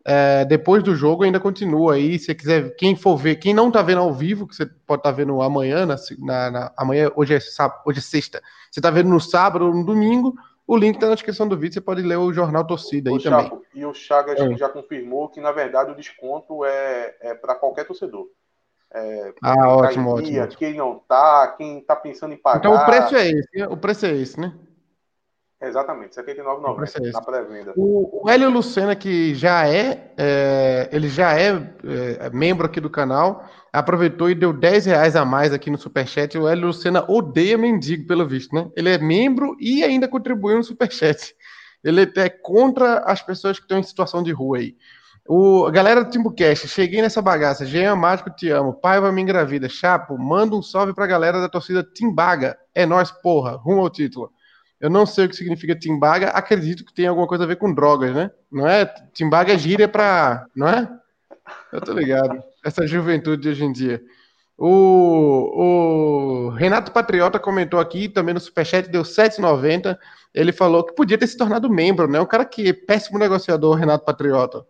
é, depois do jogo ainda continua aí. Se quiser, quem for ver, quem não está vendo ao vivo, que você pode estar tá vendo amanhã, na, na, na, amanhã, hoje é, sábado, hoje é sexta, você está vendo no sábado ou no domingo, o link está na descrição do vídeo, você pode ler o jornal Torcida aí o também. Chaco, e o Chagas é. já confirmou que, na verdade, o desconto é, é para qualquer torcedor. É, ah, ótimo, ótimo, Quem não tá, quem está pensando em pagar. Então o preço é esse, né? o preço é esse, né? Exatamente, R$ 79,90 é na pré-venda. O, o Hélio Lucena, que já é, é ele já é, é, membro aqui do canal, aproveitou e deu 10 reais a mais aqui no Superchat. O Hélio Lucena odeia mendigo, pelo visto, né? Ele é membro e ainda contribuiu no Superchat. Ele é contra as pessoas que estão em situação de rua aí. O, galera do Timbucast, cheguei nessa bagaça. Jean Mágico, te amo. Pai vai me engravida. Chapo, manda um salve pra galera da torcida Timbaga. É nós, porra. Rumo ao título. Eu não sei o que significa Timbaga. Acredito que tem alguma coisa a ver com drogas, né? Não é? Timbaga é gíria pra. Não é? Eu tô ligado. Essa juventude de hoje em dia. O, o Renato Patriota comentou aqui, também no Superchat, deu 7,90. Ele falou que podia ter se tornado membro, né? Um cara que é péssimo negociador, Renato Patriota.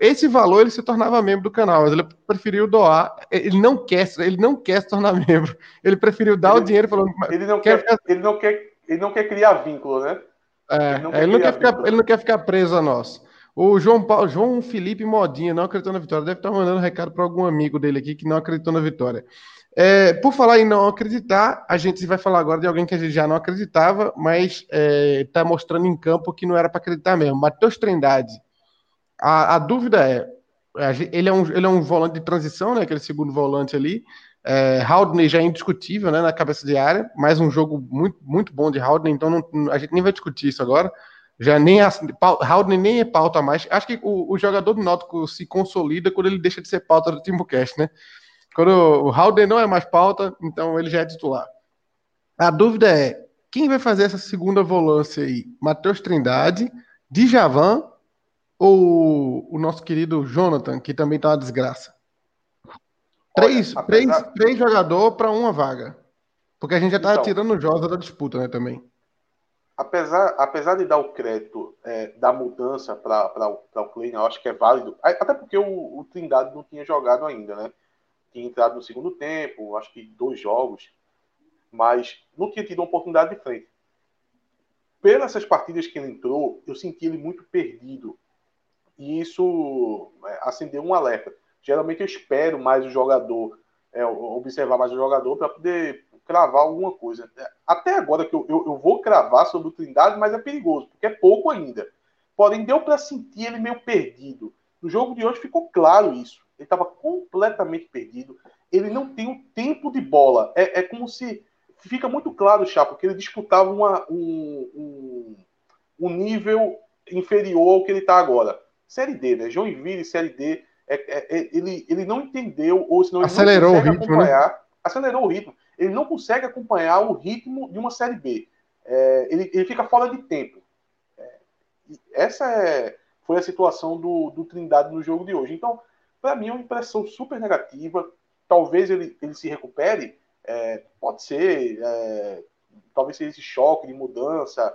Esse valor ele se tornava membro do canal, mas ele preferiu doar. Ele não quer, ele não quer se tornar [LAUGHS] membro. Ele preferiu dar ele, o dinheiro falando. Ele não quer, ele não quer, ele não quer criar vínculo, né? É, ele, não ele, não quer ficar, ele não quer ficar preso a nós. O João, Paulo, João Felipe Modinha não acreditou na vitória. Deve estar mandando um recado para algum amigo dele aqui que não acreditou na vitória. É, por falar em não acreditar, a gente vai falar agora de alguém que a gente já não acreditava, mas está é, tá mostrando em campo que não era para acreditar mesmo. Matheus Trindade. A, a dúvida é, ele é, um, ele é um volante de transição, né, aquele segundo volante ali. É, Haldney já é indiscutível né, na cabeça de área, mais um jogo muito, muito bom de Haldney, então não, a gente nem vai discutir isso agora. Já nem Haldney nem é pauta mais. Acho que o, o jogador do Náutico se consolida quando ele deixa de ser pauta do Timbucast, né? Quando o Haldner não é mais pauta, então ele já é titular. A dúvida é: quem vai fazer essa segunda volância aí? Matheus Trindade, Djavan ou o nosso querido Jonathan, que também tá uma desgraça? Três, Olha, apesar... três, três jogadores para uma vaga. Porque a gente já tá então, tirando o Josa da disputa, né, também. Apesar, apesar de dar o crédito é, da mudança para o Klein, eu acho que é válido. Até porque o, o Trindade não tinha jogado ainda, né? tinha entrado no segundo tempo, acho que dois jogos, mas não tinha tido uma oportunidade de frente. Pelas essas partidas que ele entrou, eu senti ele muito perdido. E isso é, acendeu um alerta. Geralmente eu espero mais o jogador, é, observar mais o jogador para poder cravar alguma coisa. Até agora que eu, eu, eu, vou cravar sobre o Trindade, mas é perigoso, porque é pouco ainda. Porém, deu para sentir ele meio perdido. No jogo de hoje ficou claro isso. Ele estava completamente perdido. Ele não tem o tempo de bola. É, é como se. Fica muito claro, Chapo, que ele disputava uma, um, um, um nível inferior ao que ele está agora. Série D, né? Joinville, Série D. É, é, é, ele, ele não entendeu, ou senão ele acelerou não consegue o ritmo, né? acompanhar. Né? Acelerou o ritmo. Ele não consegue acompanhar o ritmo de uma Série B. É, ele, ele fica fora de tempo. É, essa é, foi a situação do, do Trindade no jogo de hoje. Então, para mim é uma impressão super negativa. Talvez ele, ele se recupere, pode ser, talvez seja esse choque de mudança,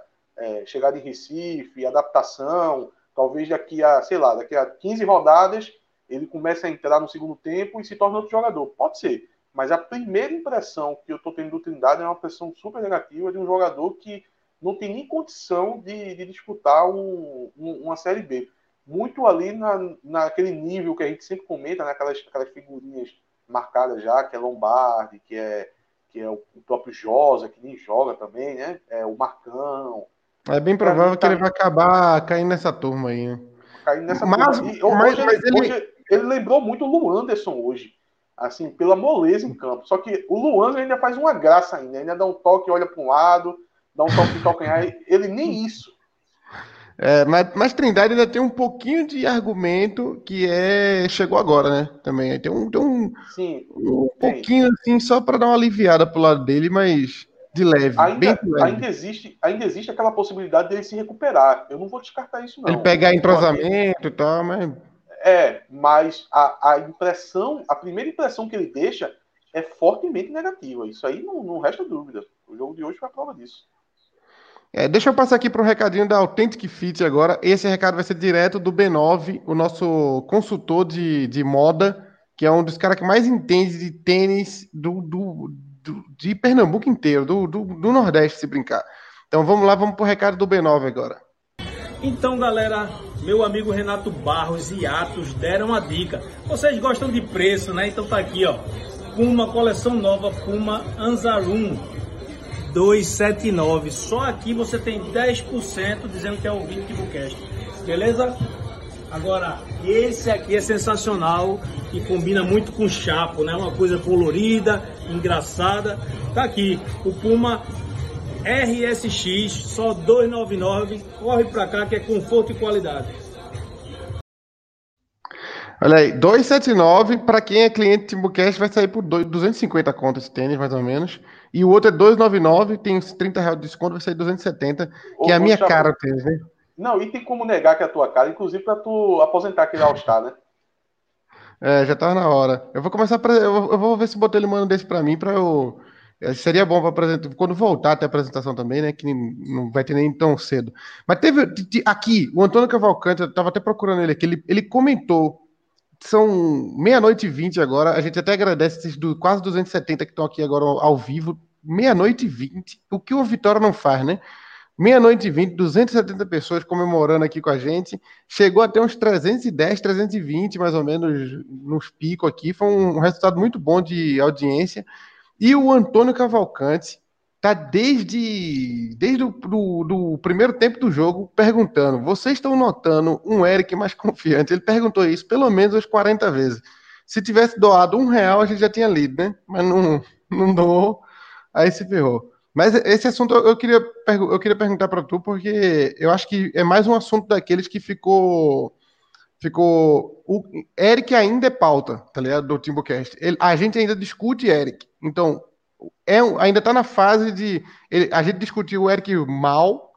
chegada em Recife, adaptação, talvez daqui a, sei lá, daqui a 15 rodadas ele comece a entrar no segundo tempo e se torne outro jogador. Pode ser. Mas a primeira impressão que eu estou tendo do Trindade é uma impressão super negativa de um jogador que não tem nem condição de, de disputar um, um, uma Série B muito ali na, naquele nível que a gente sempre comenta, né? aquelas, aquelas figurinhas marcadas já, que é Lombardi, que é, que é o próprio Josa, que nem joga também, né? É o Marcão. É bem provável que ele vai acabar caindo nessa turma aí. Né? Caindo nessa mas, turma. E, mas, hoje, mas ele... Hoje, ele lembrou muito o Luanderson hoje. Assim, pela moleza em campo. Só que o Luan ainda faz uma graça ainda. Ainda dá um toque, olha para um lado, dá um toque de calcanhar. Ele nem isso. É, mas, mas Trindade ainda tem um pouquinho de argumento que é chegou agora, né? Também tem um, tem um, Sim, um pouquinho assim só para dar uma aliviada pro lado dele, mas de leve, ainda, bem leve. Ainda existe, ainda existe aquela possibilidade dele se recuperar. Eu não vou descartar isso não. Ele pegar entrosamento e tal, mas é, mas a, a impressão, a primeira impressão que ele deixa é fortemente negativa. Isso aí não, não resta dúvida. O jogo de hoje foi a prova disso. É, deixa eu passar aqui para o recadinho da Authentic Fit agora. Esse recado vai ser direto do B9, o nosso consultor de, de moda, que é um dos caras que mais entende de tênis do, do, do de Pernambuco inteiro, do, do, do, Nordeste, se brincar. Então vamos lá, vamos para o recado do B9 agora. Então, galera, meu amigo Renato Barros e Atos deram a dica. Vocês gostam de preço, né? Então tá aqui, ó. Puma, coleção nova Puma Anzarum 279. Só aqui você tem 10% dizendo que é ouvinte do Bookcast. Beleza? Agora, esse aqui é sensacional e combina muito com chapo, né? Uma coisa colorida, engraçada. Tá aqui, o Puma RSX, só 299. Corre pra cá que é conforto e qualidade. Olha aí, 279 para quem é cliente Timbucast vai sair por 250 contas esse tênis, mais ou menos. E o outro é 299, tem 30 reais de desconto, vai sair 270, que é a minha cara o tênis, né? Não, e tem como negar que é a tua cara, inclusive para tu aposentar aquele All-Star, né? É, já tá na hora. Eu vou começar a eu vou ver se botar ele mano desse para mim para eu é, Seria bom para apresentar, quando voltar até a apresentação também, né? Que não vai ter nem tão cedo. Mas teve aqui, o Antônio Cavalcante, eu tava até procurando ele aqui, ele, ele comentou são meia-noite e vinte agora. A gente até agradece esses do, quase 270 que estão aqui agora ao vivo. Meia-noite e vinte. O que o Vitória não faz, né? Meia-noite e 20, 270 pessoas comemorando aqui com a gente. Chegou até uns 310, 320, mais ou menos, nos picos aqui. Foi um resultado muito bom de audiência. E o Antônio Cavalcante tá desde, desde o do, do primeiro tempo do jogo perguntando: vocês estão notando um Eric mais [LAUGHS] confiante? Ele perguntou isso pelo menos umas 40 vezes. Se tivesse doado um real, a gente já tinha lido, né? Mas não, não doou, aí se ferrou. Mas esse assunto eu queria, eu queria perguntar para tu, porque eu acho que é mais um assunto daqueles que ficou. Ficou. O Eric ainda é pauta, tá ligado? Do Timbucast. Ele, a gente ainda discute Eric. Então, é, ainda tá na fase de. Ele, a gente discutiu o Eric mal,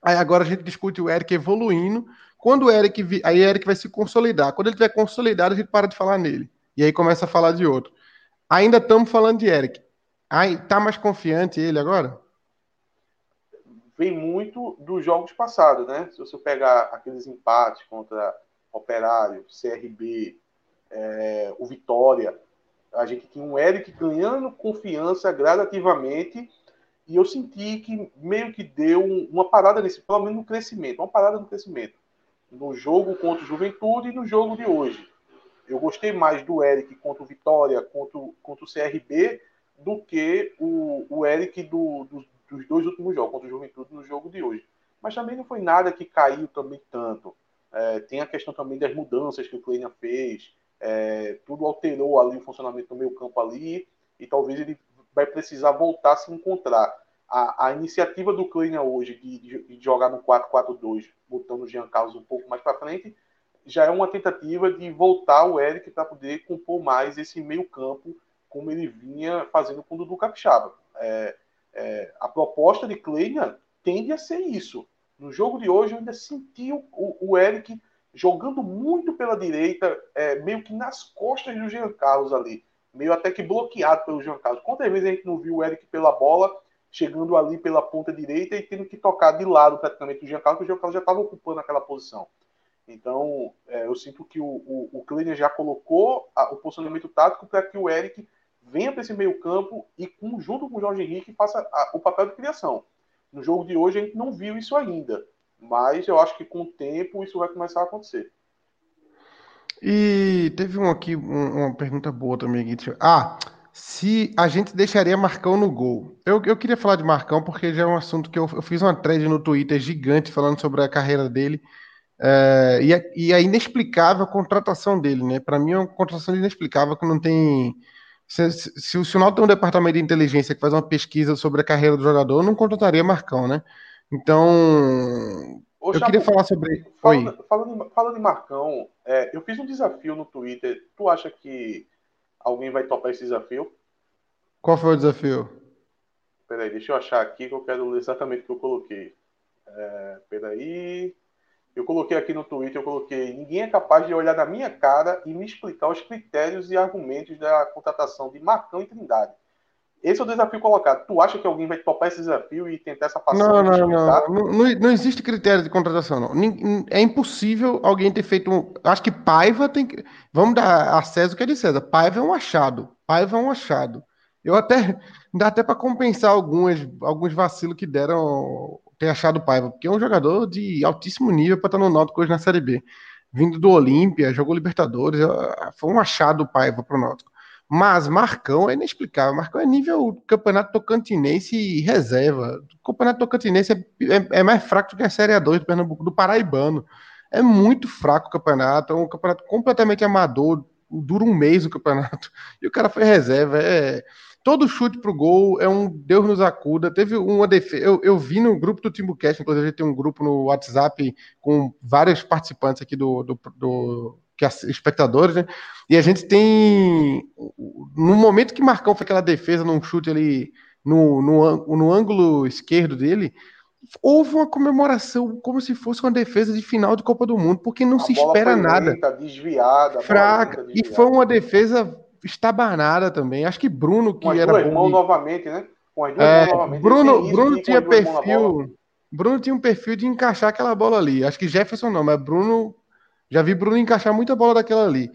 aí agora a gente discute o Eric evoluindo. Quando o Eric. Aí o Eric vai se consolidar. Quando ele tiver consolidado, a gente para de falar nele. E aí começa a falar de outro. Ainda estamos falando de Eric. Aí, tá mais confiante ele agora? Vem muito dos jogos passados, né? Se você pegar aqueles empates contra Operário, CRB, é, o Vitória, a gente tinha um Eric ganhando confiança gradativamente e eu senti que meio que deu uma parada nesse, pelo menos no crescimento, uma parada no crescimento. No jogo contra o Juventude e no jogo de hoje. Eu gostei mais do Eric contra o Vitória, contra, contra o CRB, do que o, o Eric do, do, dos dois últimos jogos, contra o Juventude no jogo de hoje. Mas também não foi nada que caiu também tanto. É, tem a questão também das mudanças que o Kleina fez. É, tudo alterou ali o funcionamento do meio campo ali e talvez ele vai precisar voltar a se encontrar. A, a iniciativa do Kleina hoje de, de, de jogar no 4-4-2, botando o Jean Carlos um pouco mais para frente, já é uma tentativa de voltar o Eric para poder compor mais esse meio campo como ele vinha fazendo com o Dudu Capixaba. É, é, a proposta de Kleina tende a ser isso. No jogo de hoje, eu ainda senti o, o, o Eric jogando muito pela direita, é, meio que nas costas do Jean Carlos ali, meio até que bloqueado pelo Jean Carlos. Quantas vezes a gente não viu o Eric pela bola, chegando ali pela ponta direita e tendo que tocar de lado praticamente do Jean Carlos, porque o Jean Carlos já estava ocupando aquela posição. Então, é, eu sinto que o, o, o Kleiner já colocou a, o posicionamento tático para que o Eric venha para esse meio campo e, junto com o Jorge Henrique, faça a, o papel de criação. No jogo de hoje a gente não viu isso ainda, mas eu acho que com o tempo isso vai começar a acontecer. E teve um aqui, um, uma pergunta boa também aqui. Ah, se a gente deixaria Marcão no gol. Eu, eu queria falar de Marcão porque já é um assunto que eu, eu fiz uma thread no Twitter gigante falando sobre a carreira dele. É, e, a, e a inexplicável contratação dele, né? Para mim é uma contratação inexplicável que não tem se, se, o Sinal tem um departamento de inteligência que faz uma pesquisa sobre a carreira do jogador, não contrataria Marcão, né? Então, Ô, eu Chapo, queria falar sobre. Falando, falando, falando em Marcão, é, eu fiz um desafio no Twitter. Tu acha que alguém vai topar esse desafio? Qual foi o desafio? Peraí, deixa eu achar aqui que eu quero ler exatamente o que eu coloquei. É, peraí. Eu coloquei aqui no Twitter, eu coloquei, ninguém é capaz de olhar na minha cara e me explicar os critérios e argumentos da contratação de Marcão e Trindade. Esse é o desafio colocado. Tu acha que alguém vai topar esse desafio e tentar essa passagem? Não, não, não, não, não. existe critério de contratação, não. É impossível alguém ter feito um. Acho que Paiva tem que. Vamos dar a César o que é de César. Paiva é um achado. Paiva é um achado. Eu até. Dá até para compensar alguns, alguns vacilos que deram ter achado Paiva, porque é um jogador de altíssimo nível para estar no Náutico hoje na Série B. Vindo do Olímpia, jogou Libertadores, foi um achado Paiva para o Náutico. Mas Marcão é inexplicável. Marcão é nível Campeonato Tocantinense e reserva. O Campeonato Tocantinense é, é, é, mais fraco do que a Série A2 do Pernambuco, do Paraibano. É muito fraco o campeonato, é um campeonato completamente amador, dura um mês o campeonato. [LAUGHS] E o cara foi reserva. É, Todo chute pro gol é um Deus nos acuda. Teve uma defesa. Eu, eu vi no grupo do Timbucast, inclusive, a gente tem um grupo no WhatsApp com vários participantes aqui do, do, do que espectadores, né? E a gente tem. No momento que Marcão foi aquela defesa num chute ali no, no, no ângulo esquerdo dele, houve uma comemoração como se fosse uma defesa de final de Copa do Mundo, porque não a se espera nada. desviada, fraca. Desviada. E foi uma defesa estabanada também. Acho que Bruno, que era. Duas mãos novamente, né? É, novamente. Bruno, Bruno tinha perfil. Bruno tinha um perfil de encaixar aquela bola ali. Acho que Jefferson não, mas Bruno. Já vi Bruno encaixar muita bola daquela ali.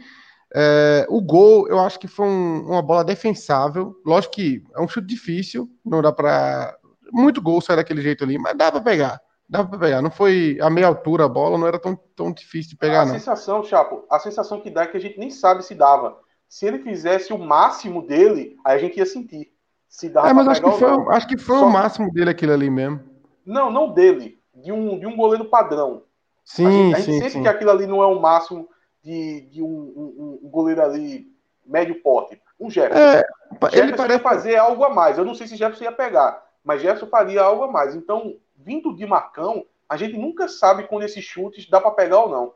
É, o gol, eu acho que foi um, uma bola defensável. Lógico que é um chute difícil, não dá para muito gol sair daquele jeito ali, mas dá para pegar. Dá para pegar. Não foi a meia altura a bola, não era tão, tão difícil de pegar, a não. A sensação, Chapo, a sensação que dá é que a gente nem sabe se dava. Se ele fizesse o máximo dele, aí a gente ia sentir. Se dava é, mas acho que, foi, acho que foi Só... o máximo dele aquilo ali mesmo. Não, não dele. De um, de um goleiro padrão. Sim, a gente, a gente sim, sente sim. que aquilo ali não é o máximo de, de um, um, um goleiro ali médio porte. Um Jefferson. É, Jefferson ele parece fazer algo a mais. Eu não sei se Jefferson ia pegar, mas Jefferson faria algo a mais. Então, vindo de Marcão, a gente nunca sabe quando esses chutes dá para pegar ou não.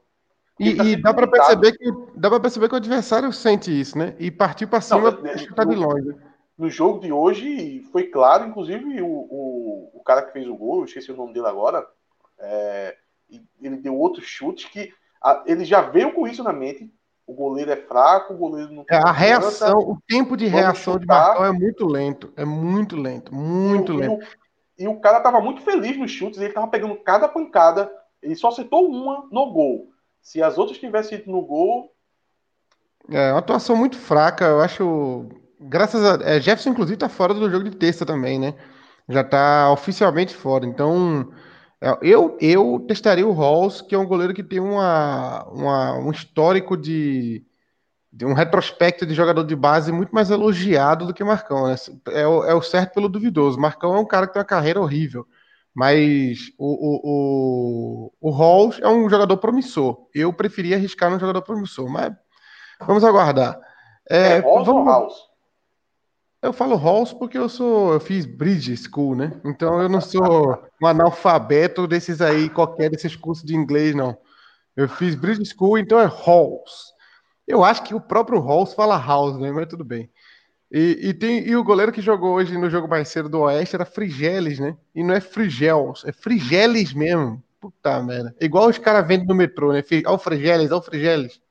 E, tá e dá para perceber que dá para perceber que o adversário sente isso, né? E partir para cima para chutar de longe. No jogo de hoje foi claro, inclusive o, o, o cara que fez o gol, eu esqueci o nome dele agora, é, ele deu outros chutes que a, ele já veio com isso na mente. O goleiro é fraco, o goleiro não tem. É, a reação, o tempo de reação chutar. de Marcão é muito lento. É muito lento, muito e, lento. E o, e o cara tava muito feliz nos chutes, ele tava pegando cada pancada. Ele só acertou uma no gol. Se as outras tivessem ido no gol. É, uma atuação muito fraca. Eu acho. Graças a. É, Jefferson, inclusive, tá fora do jogo de terça também, né? Já tá oficialmente fora. Então. É, eu, eu testaria o Halls, que é um goleiro que tem uma, uma, um histórico de, de um retrospecto de jogador de base muito mais elogiado do que Marcão. Né? É, o, é o certo pelo duvidoso. Marcão é um cara que tem uma carreira horrível, mas o, o, o, o Halls é um jogador promissor. Eu preferia arriscar num jogador promissor, mas vamos aguardar. É, é Halls vamos... ou House? Eu falo Halls porque eu sou, eu fiz Bridge School, né? Então eu não sou um analfabeto desses aí, qualquer desses cursos de inglês, não. Eu fiz Bridge School, então é Halls. Eu acho que o próprio Halls fala House, né? Mas tudo bem. E, e, tem, e o goleiro que jogou hoje no jogo mais cedo do Oeste era Frigeles, né? E não é Frigels, é Frigeles mesmo. Puta merda. Igual os caras vendem no metrô, né? Ó o Frigeles, ó o Frigeles.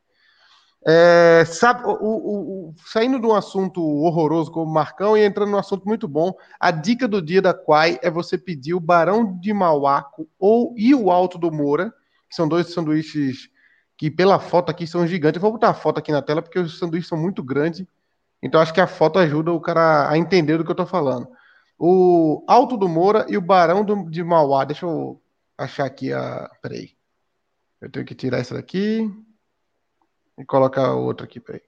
É, sabe, o, o, o, saindo de um assunto horroroso como Marcão e entrando num assunto muito bom, a dica do dia da Quai é você pedir o Barão de Mauaco ou e o Alto do Moura, que são dois sanduíches que pela foto aqui são gigantes. Eu vou botar a foto aqui na tela porque os sanduíches são muito grandes. Então acho que a foto ajuda o cara a entender do que eu estou falando. O Alto do Moura e o Barão do, de Mauá. Deixa eu achar aqui a. Peraí. Eu tenho que tirar essa daqui e colocar outro aqui, peraí.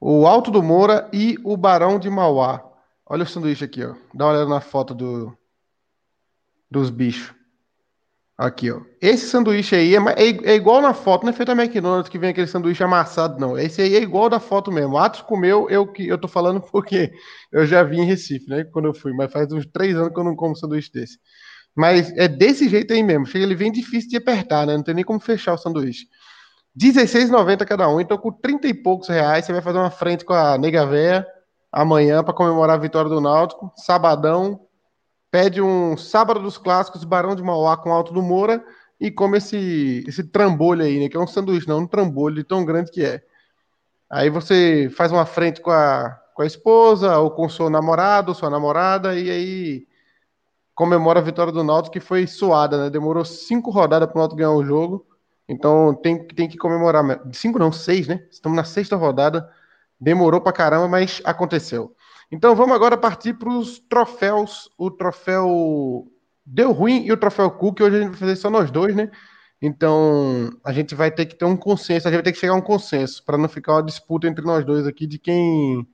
O Alto do Moura e o Barão de Mauá. Olha o sanduíche aqui, ó. Dá uma olhada na foto do, dos bichos. Aqui, ó. Esse sanduíche aí é, é, é, igual na foto, não é feito a McDonald's que vem aquele sanduíche amassado, não. Esse aí é igual da foto mesmo. Atos comeu, eu que eu tô falando [LAUGHS] porque eu já vi em Recife, né? Quando eu fui, mas faz uns três anos que eu não como sanduíche desse. Mas é desse jeito aí mesmo. Chega, ele vem difícil de apertar, né? Não tem nem como fechar o sanduíche. 16,90 cada um. Então, com 30 e poucos reais, você vai fazer uma frente com a Nega Véia amanhã para comemorar a vitória do Náutico. Sabadão. Pede um Sábado dos Clássicos, Barão de Mauá com Alto do Moura e come esse, esse trambolho aí, né? Que é um sanduíche, não um trambolho de tão grande que é. Aí você faz uma frente com a, com a esposa ou com o seu namorado, sua namorada, e aí comemora a vitória do Náutico, que foi suada, né? Demorou cinco rodadas para o Náutico ganhar o jogo. Então tem, tem que comemorar. Cinco não, seis, né? Estamos na sexta rodada. Demorou pra caramba, mas aconteceu. Então vamos agora partir para os troféus. O troféu deu ruim e o troféu Cook. Hoje a gente vai fazer só nós dois, né? Então a gente vai ter que ter um consenso. A gente vai ter que chegar a um consenso para não ficar uma disputa entre nós dois aqui de quem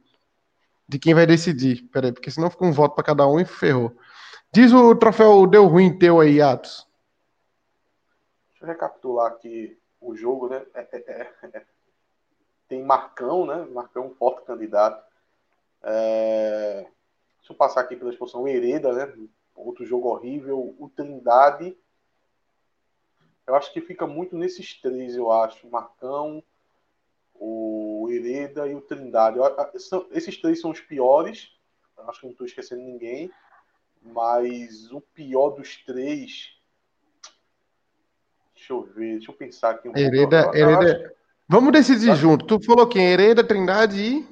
de quem vai decidir. Peraí, porque senão fica um voto para cada um e ferrou. Diz o troféu deu ruim teu aí, Atos. Deixa eu recapitular aqui o jogo, né? É, é, é, tem Marcão, né? Marcão forte candidato. É... Deixa eu passar aqui pela exposição Hereda, né? Outro jogo horrível. O Trindade. Eu acho que fica muito nesses três, eu acho. Marcão, o Hereda e o Trindade. Esses três são os piores. Eu acho que não estou esquecendo ninguém. Mas o pior dos três Deixa eu ver, deixa eu pensar aqui um Hereda, pouco. Hereda... Acho... Vamos decidir junto. Tu falou quem? Hereda, Trindade e.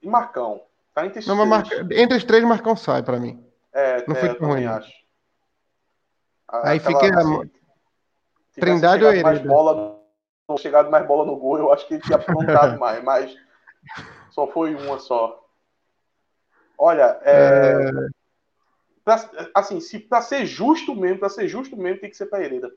E Marcão. Tá entre Não, Marca... Entre os três, Marcão sai para mim. É, não é, foi tão ruim. Acho. Aí Aquela, fica. Assim, Trindade ou Hereda? Mais bola, não chegado mais bola no gol, eu acho que ele tinha aprontado [LAUGHS] mais, mas só foi uma só. Olha, é... É... pra, assim, se para ser justo mesmo, para ser justo mesmo, tem que ser para Hereda.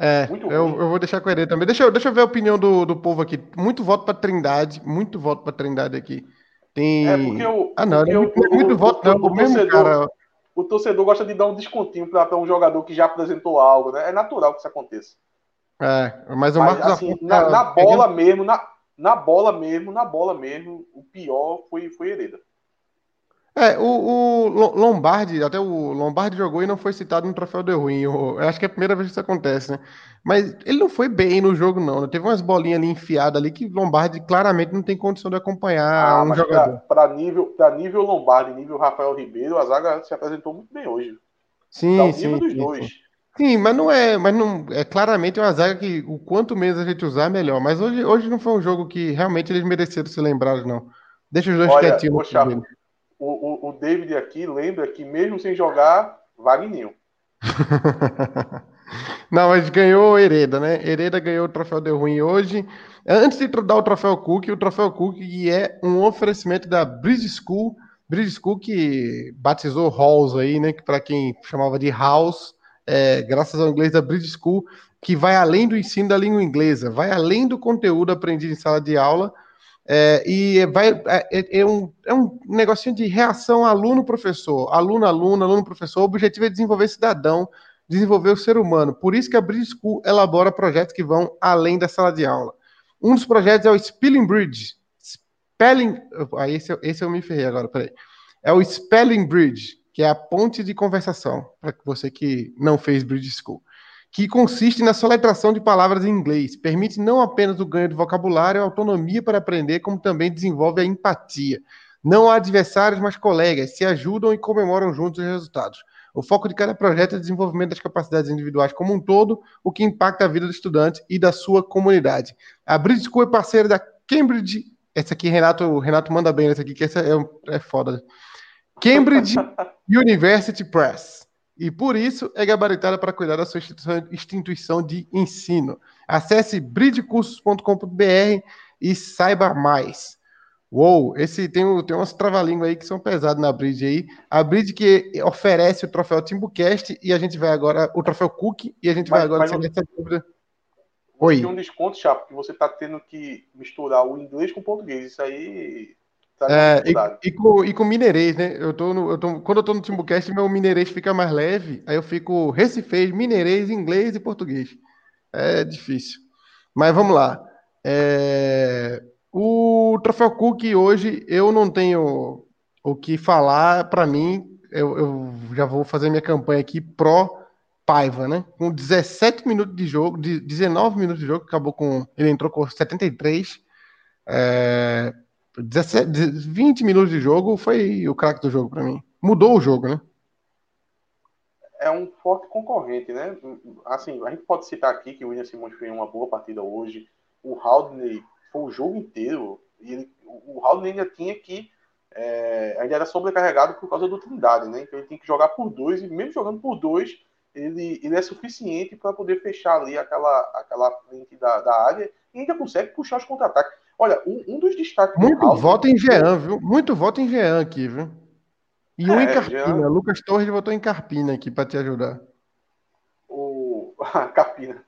É, eu, eu, vou deixar com ele também. Deixa eu, deixa eu ver a opinião do, do povo aqui. Muito voto para Trindade, muito voto para Trindade aqui. Tem... É porque o, ah, não, porque não, o, muito o, voto, não, o, o torcedor, cara... o torcedor gosta de dar um descontinho para um jogador que já apresentou algo, né? É natural que isso aconteça. É, mas o Marcos assim, na, na, bola pegando... mesmo, na, na bola mesmo, na bola mesmo, o pior foi, foi Hereda. É, o, o, Lombardi, até o Lombardi jogou e não foi citado no troféu de ruim. Eu, acho que é a primeira vez que isso acontece, né? Mas ele não foi bem no jogo, não. Né? Teve umas bolinhas ali enfiadas ali que Lombardi claramente não tem condição de acompanhar ah, um jogador. Para nível, pra nível Lombardi, nível Rafael Ribeiro, a zaga se apresentou muito bem hoje. Sim, sim. Nível dos sim, dois. Sim. Sim, mas não é, mas não é claramente uma zaga que o quanto menos a gente usar, melhor. Mas hoje, hoje não foi um jogo que realmente eles mereceram ser lembrados, não. Deixa os dois Olha, quietinhos o, o David aqui lembra que mesmo sem jogar, Wagninho. [LAUGHS] Não, mas ganhou Hereda, né? Hereda ganhou o troféu de ruim hoje. Antes de dar o troféu Cook, o troféu Cook é um oferecimento da Bridge School. Bridge School que batizou Halls aí, né? Que para quem chamava de House, é, graças ao inglês da Bridge School, que vai além do ensino da língua inglesa, vai além do conteúdo aprendido em sala de aula é, e vai, é, é, é, um, é um negocinho de reação aluno-professor, aluno-aluno, aluno-professor. O objetivo é desenvolver cidadão, desenvolver o ser humano. Por isso que a Bridge School elabora projetos que vão além da sala de aula. Um dos projetos é o Spelling Bridge. Spelling. Ah, esse, esse eu me ferrei agora, peraí. É o Spelling Bridge, que é a ponte de conversação, para você que não fez Bridge School que consiste na soletração de palavras em inglês. Permite não apenas o ganho de vocabulário e autonomia para aprender, como também desenvolve a empatia. Não há adversários, mas colegas, se ajudam e comemoram juntos os resultados. O foco de cada projeto é o desenvolvimento das capacidades individuais como um todo, o que impacta a vida do estudante e da sua comunidade. A Bridge School é parceira da Cambridge. Essa aqui, Renato, o Renato manda bem essa aqui, que essa é, é foda. Cambridge [LAUGHS] University Press e por isso é gabaritada para cuidar da sua instituição de ensino. Acesse bridgecursos.com.br e saiba mais. Uou, esse tem, tem umas trava-língua aí que são pesadas na Bridge aí. A Bridge que oferece o troféu Timbucast e a gente vai agora, o troféu Cook, e a gente mas, vai agora essa dúvida. Oi. Tem um desconto, Chapo, que você está tendo que misturar o inglês com o português. Isso aí Tá é, e, e, com, e com mineirês, né? Eu tô no, eu tô, quando eu tô no Timbucast, meu mineirês fica mais leve, aí eu fico recifês, mineirês, inglês e português. É difícil. Mas vamos lá. É, o Troféu Cook hoje eu não tenho o que falar. Para mim, eu, eu, já vou fazer minha campanha aqui pró Paiva, né? Com 17 minutos de jogo, de 19 minutos de jogo, acabou com. Ele entrou com 73. É, 17, 20 minutos de jogo foi o craque do jogo para mim. Mudou o jogo, né? É um forte concorrente, né? Assim, a gente pode citar aqui que o William Simões fez uma boa partida hoje. O Haldney foi o jogo inteiro. E ele, o Haldney ainda tinha que. É, ainda era sobrecarregado por causa do Trindade, né? Então ele tem que jogar por dois, e mesmo jogando por dois, ele, ele é suficiente para poder fechar ali aquela, aquela frente da, da área e ainda consegue puxar os contra-ataques. Olha, um, um dos destaques. Muito do voto em Jean, viu? Muito voto em Jean aqui, viu? E um é, em Carpina. Jean... Lucas Torres votou em Carpina aqui para te ajudar. O [LAUGHS] Carpina.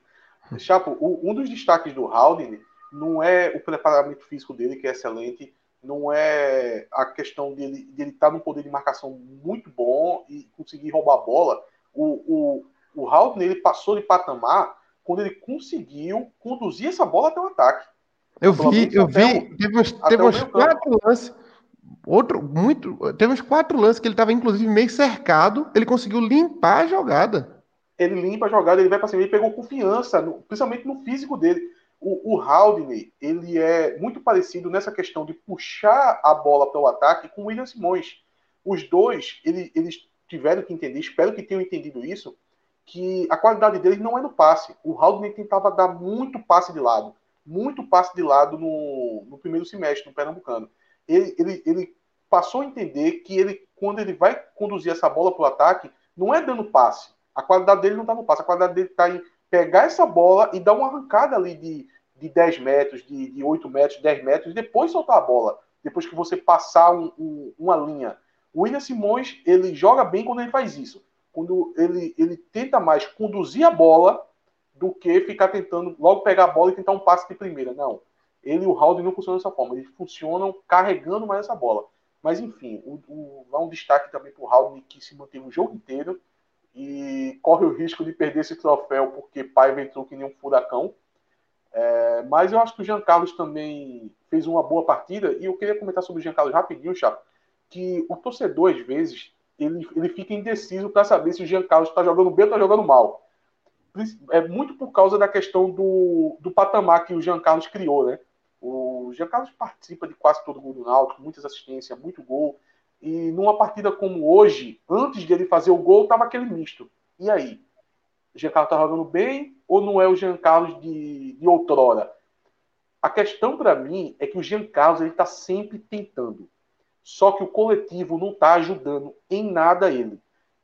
Chapo, um dos destaques do Haldane não é o preparamento físico dele, que é excelente, não é a questão dele, dele estar tá num poder de marcação muito bom e conseguir roubar a bola. O, o, o Haldane, ele passou de patamar quando ele conseguiu conduzir essa bola até o ataque. Eu vi, eu vi, teve uns, teve uns quatro lances. Outro, muito. Teve uns quatro lances que ele estava, inclusive, meio cercado. Ele conseguiu limpar a jogada. Ele limpa a jogada, ele vai para cima, ele pegou confiança, no, principalmente no físico dele. O, o Haldane, ele é muito parecido nessa questão de puxar a bola para o ataque com o William Simões. Os dois, ele, eles tiveram que entender, espero que tenham entendido isso, que a qualidade deles não é no passe. O Haldane tentava dar muito passe de lado muito passe de lado no, no primeiro semestre no Pernambucano. Ele, ele, ele passou a entender que ele, quando ele vai conduzir essa bola para o ataque, não é dando passe. A qualidade dele não está no passe, a qualidade dele está em pegar essa bola e dar uma arrancada ali de, de 10 metros, de, de 8 metros, 10 metros, e depois soltar a bola. Depois que você passar um, um, uma linha. O William Simões, ele joga bem quando ele faz isso. Quando ele, ele tenta mais conduzir a bola do que ficar tentando logo pegar a bola e tentar um passe de primeira. Não. Ele e o Haldane não funcionam dessa forma. Eles funcionam carregando mais essa bola. Mas, enfim, o, o, dá um destaque também para o Haldane que se manteve o jogo inteiro e corre o risco de perder esse troféu porque Paiva entrou que nem um furacão. É, mas eu acho que o Jean Carlos também fez uma boa partida e eu queria comentar sobre o Jean Carlos rapidinho, Chapo, que o torcedor, às vezes, ele, ele fica indeciso para saber se o Jean Carlos está jogando bem ou está jogando mal. É muito por causa da questão do, do patamar que o Jean Carlos criou, né? O Jean Carlos participa de quase todo gol do Náutico, muitas assistências, muito gol. E numa partida como hoje, antes de ele fazer o gol, tava aquele misto. E aí? O Jean Carlos tá jogando bem ou não é o Jean Carlos de, de outrora? A questão para mim é que o Jean Carlos ele está sempre tentando. Só que o coletivo não está ajudando em nada ele.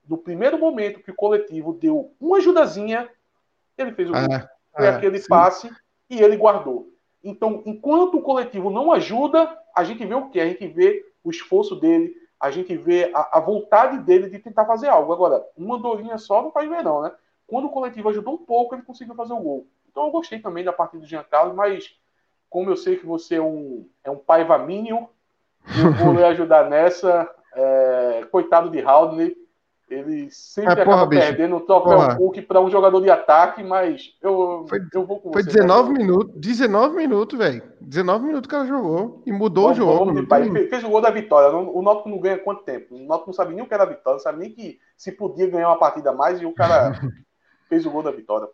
No primeiro momento que o coletivo deu uma ajudazinha, ele fez o gol. Ah, Foi ah, aquele sim. passe e ele guardou. Então, enquanto o coletivo não ajuda, a gente vê o quê? A gente vê o esforço dele, a gente vê a, a, vontade dele de tentar fazer algo. Agora, uma dorinha só não faz ver, não, né? Quando o coletivo ajudou um pouco, ele conseguiu fazer o gol. Então eu gostei também da partida do Giancarlo, mas como eu sei que você é um, é um pai vaminho, eu vou lhe ajudar nessa. É, coitado de Haldane, ele sempre é, porra, perdendo o troféu Cook para um jogador de ataque, mas eu, foi, eu vou com foi você. Foi 19 né? minutos, 19 minutos, velho. 19 minutos que ela jogou e mudou o jogo. pai, fez, fez o gol da vitória. O Náutico não ganha quanto tempo? O Náutico não sabe nem o que era a vitória, não sabe nem que se podia ganhar uma partida a mais e o cara [LAUGHS] fez o gol da vitória.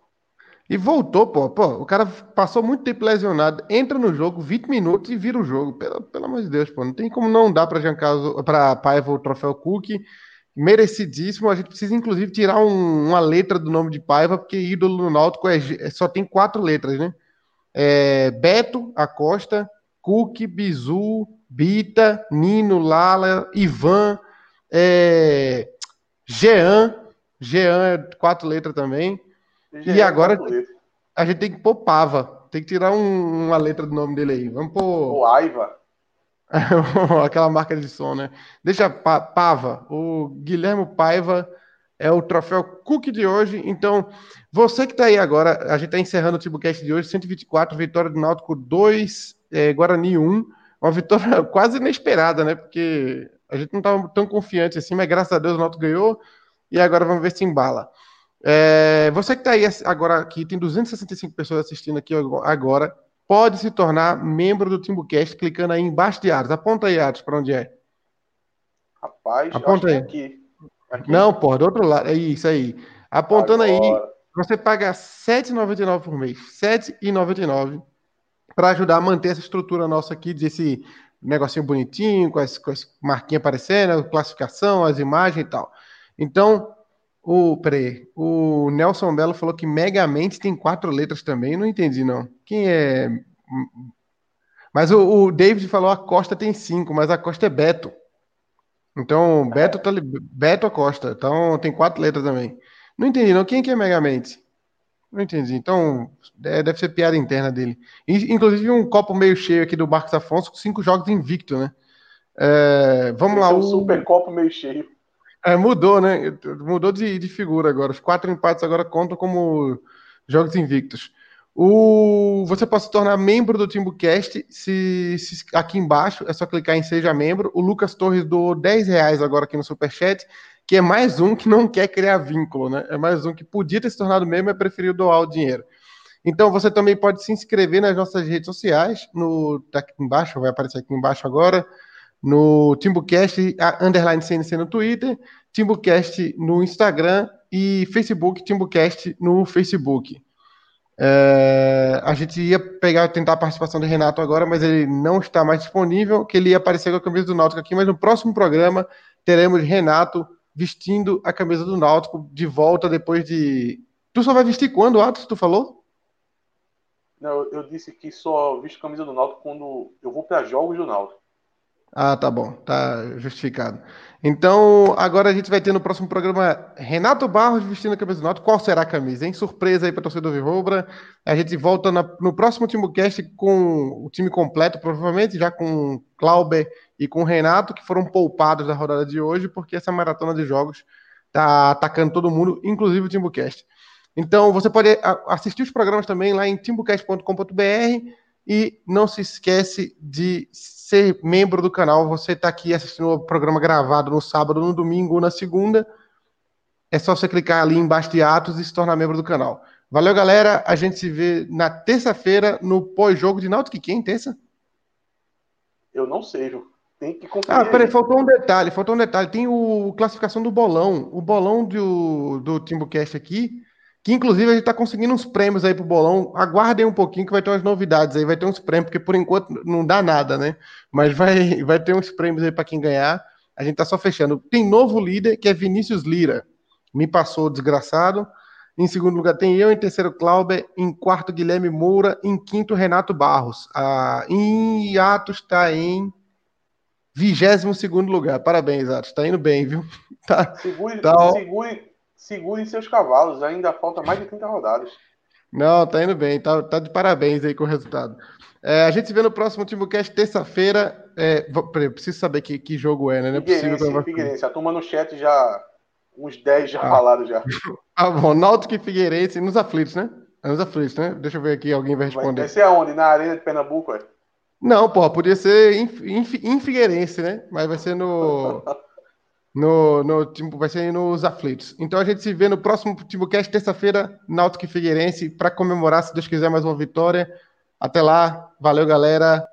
E voltou, pô. pô. O cara passou muito tempo lesionado, entra no jogo, 20 minutos e vira o jogo. Pelo, pelo amor de Deus, pô. Não tem como não dar para Giancarlo, para Paiva o troféu Cook merecidíssimo. A gente precisa, inclusive, tirar um, uma letra do nome de Paiva, porque ídolo no Náutico é, é, só tem quatro letras, né? É Beto Acosta, Cook, Bizu, Bita, Nino, Lala, Ivan, é, Jean, Jean é quatro letras também. Jean e é agora a gente tem que pôr Pava. Tem que tirar um, uma letra do nome dele aí. Vamos pôr. O Aiva. [LAUGHS] Aquela marca de som, né? Deixa Pava. O Guilherme Paiva é o troféu Cook de hoje. Então, você que está aí agora, a gente está encerrando o Tibucast de hoje, 124, vitória do Náutico 2, é, Guarani 1. Uma vitória [LAUGHS] quase inesperada, né? Porque a gente não estava tão confiante assim, mas graças a Deus o Náutico ganhou e agora vamos ver se embala. É, você que está aí agora aqui, tem 265 pessoas assistindo aqui agora pode se tornar membro do Timbucast clicando aí embaixo de Atos. Aponta aí, Atos, para onde é. Rapaz, Aponta aí. É aqui. aqui. Não, pô, do outro lado. É isso aí. Apontando Agora. aí, você paga R$ 7,99 por mês. R$ 7,99 para ajudar a manter essa estrutura nossa aqui, desse negocinho bonitinho, com as, com as marquinhas aparecendo, classificação, as imagens e tal. Então, o, peraí, o Nelson Belo falou que Megamente tem quatro letras também. Não entendi, não. Quem é. Mas o, o David falou a Costa tem cinco, mas a Costa é Beto. Então, Beto, tá, Beto Acosta. Então, tem quatro letras também. Não entendi, não. Quem que é Megamente? Não entendi. Então, é, deve ser piada interna dele. Inclusive, um copo meio cheio aqui do Marcos Afonso com cinco jogos invicto, né? É, vamos Esse lá. É um o super copo meio cheio. É, mudou, né? Mudou de, de figura agora. Os quatro empates agora contam como jogos invictos. O, você pode se tornar membro do TimbuCast se, se, aqui embaixo é só clicar em Seja Membro. O Lucas Torres doou 10 reais agora aqui no Superchat, que é mais um que não quer criar vínculo, né? É mais um que podia ter se tornado membro, mas preferiu doar o dinheiro. Então você também pode se inscrever nas nossas redes sociais, no tá aqui embaixo, vai aparecer aqui embaixo agora no Timbucast underline CNC no Twitter, Timbucast no Instagram e Facebook Timbucast no Facebook. É, a gente ia pegar, tentar a participação do Renato agora, mas ele não está mais disponível, que ele ia aparecer com a camisa do Náutico aqui, mas no próximo programa teremos Renato vestindo a camisa do Náutico de volta depois de... Tu só vai vestir quando, Atos, tu falou? Não, eu disse que só visto camisa do Náutico quando eu vou para jogos do Náutico. Ah, tá bom, tá justificado. Então, agora a gente vai ter no próximo programa Renato Barros vestindo a camisa do Náutico. Qual será a camisa, hein? Surpresa aí para torcedor Virrobra. A gente volta na, no próximo TimoCast com o time completo, provavelmente já com Clauber e com Renato, que foram poupados da rodada de hoje, porque essa maratona de jogos tá atacando todo mundo, inclusive o Timbucast. Então, você pode assistir os programas também lá em timbucast.com.br e não se esquece de ser membro do canal. Você está aqui assistindo o programa gravado no sábado, no domingo ou na segunda. É só você clicar ali embaixo de Atos e se tornar membro do canal. Valeu, galera. A gente se vê na terça-feira no pós-jogo de Náutico. Quem, terça? Eu não sei, Ju. Tem que conferir. Ah, peraí, faltou um detalhe, faltou um detalhe. Tem o classificação do bolão. O bolão do, do Timbucast aqui, que inclusive a gente está conseguindo uns prêmios aí pro bolão. Aguardem um pouquinho que vai ter umas novidades aí, vai ter uns prêmios, porque por enquanto não dá nada, né? Mas vai, [LAUGHS] vai ter uns prêmios aí para quem ganhar. A gente tá só fechando. Tem novo líder, que é Vinícius Lira. Me passou desgraçado. Em segundo lugar tem eu, em terceiro Clauber, em quarto Guilherme Moura, em quinto Renato Barros. Ah, em Atos está em 22 lugar. Parabéns, Atos. Tá indo bem, viu? [LAUGHS] Tá, segure, tá... segure, segure seus cavalos. Ainda falta mais de 30 rodadas. Não, tá indo bem. Tá, tá de parabéns aí com o resultado. É, a gente se vê no próximo TimbuCast, terça-feira. É, preciso saber que, que jogo é, né? Não é possível que Figueirense. A turma no chat já. Uns 10 já ah. falaram já. ah, [LAUGHS] bom. Náutico e Figueirense nos aflitos, né? Nos aflitos, né? Deixa eu ver aqui, alguém vai responder. Vai ser aonde? Na Arena de Pernambuco, é? Não, pô, podia ser em, em, em, Figueirense, né? Mas vai ser no. [LAUGHS] No, no, tipo, vai ser nos aflitos. Então a gente se vê no próximo TimbuCast, terça-feira, Náutico e Figueirense, para comemorar, se Deus quiser, mais uma vitória. Até lá, valeu, galera.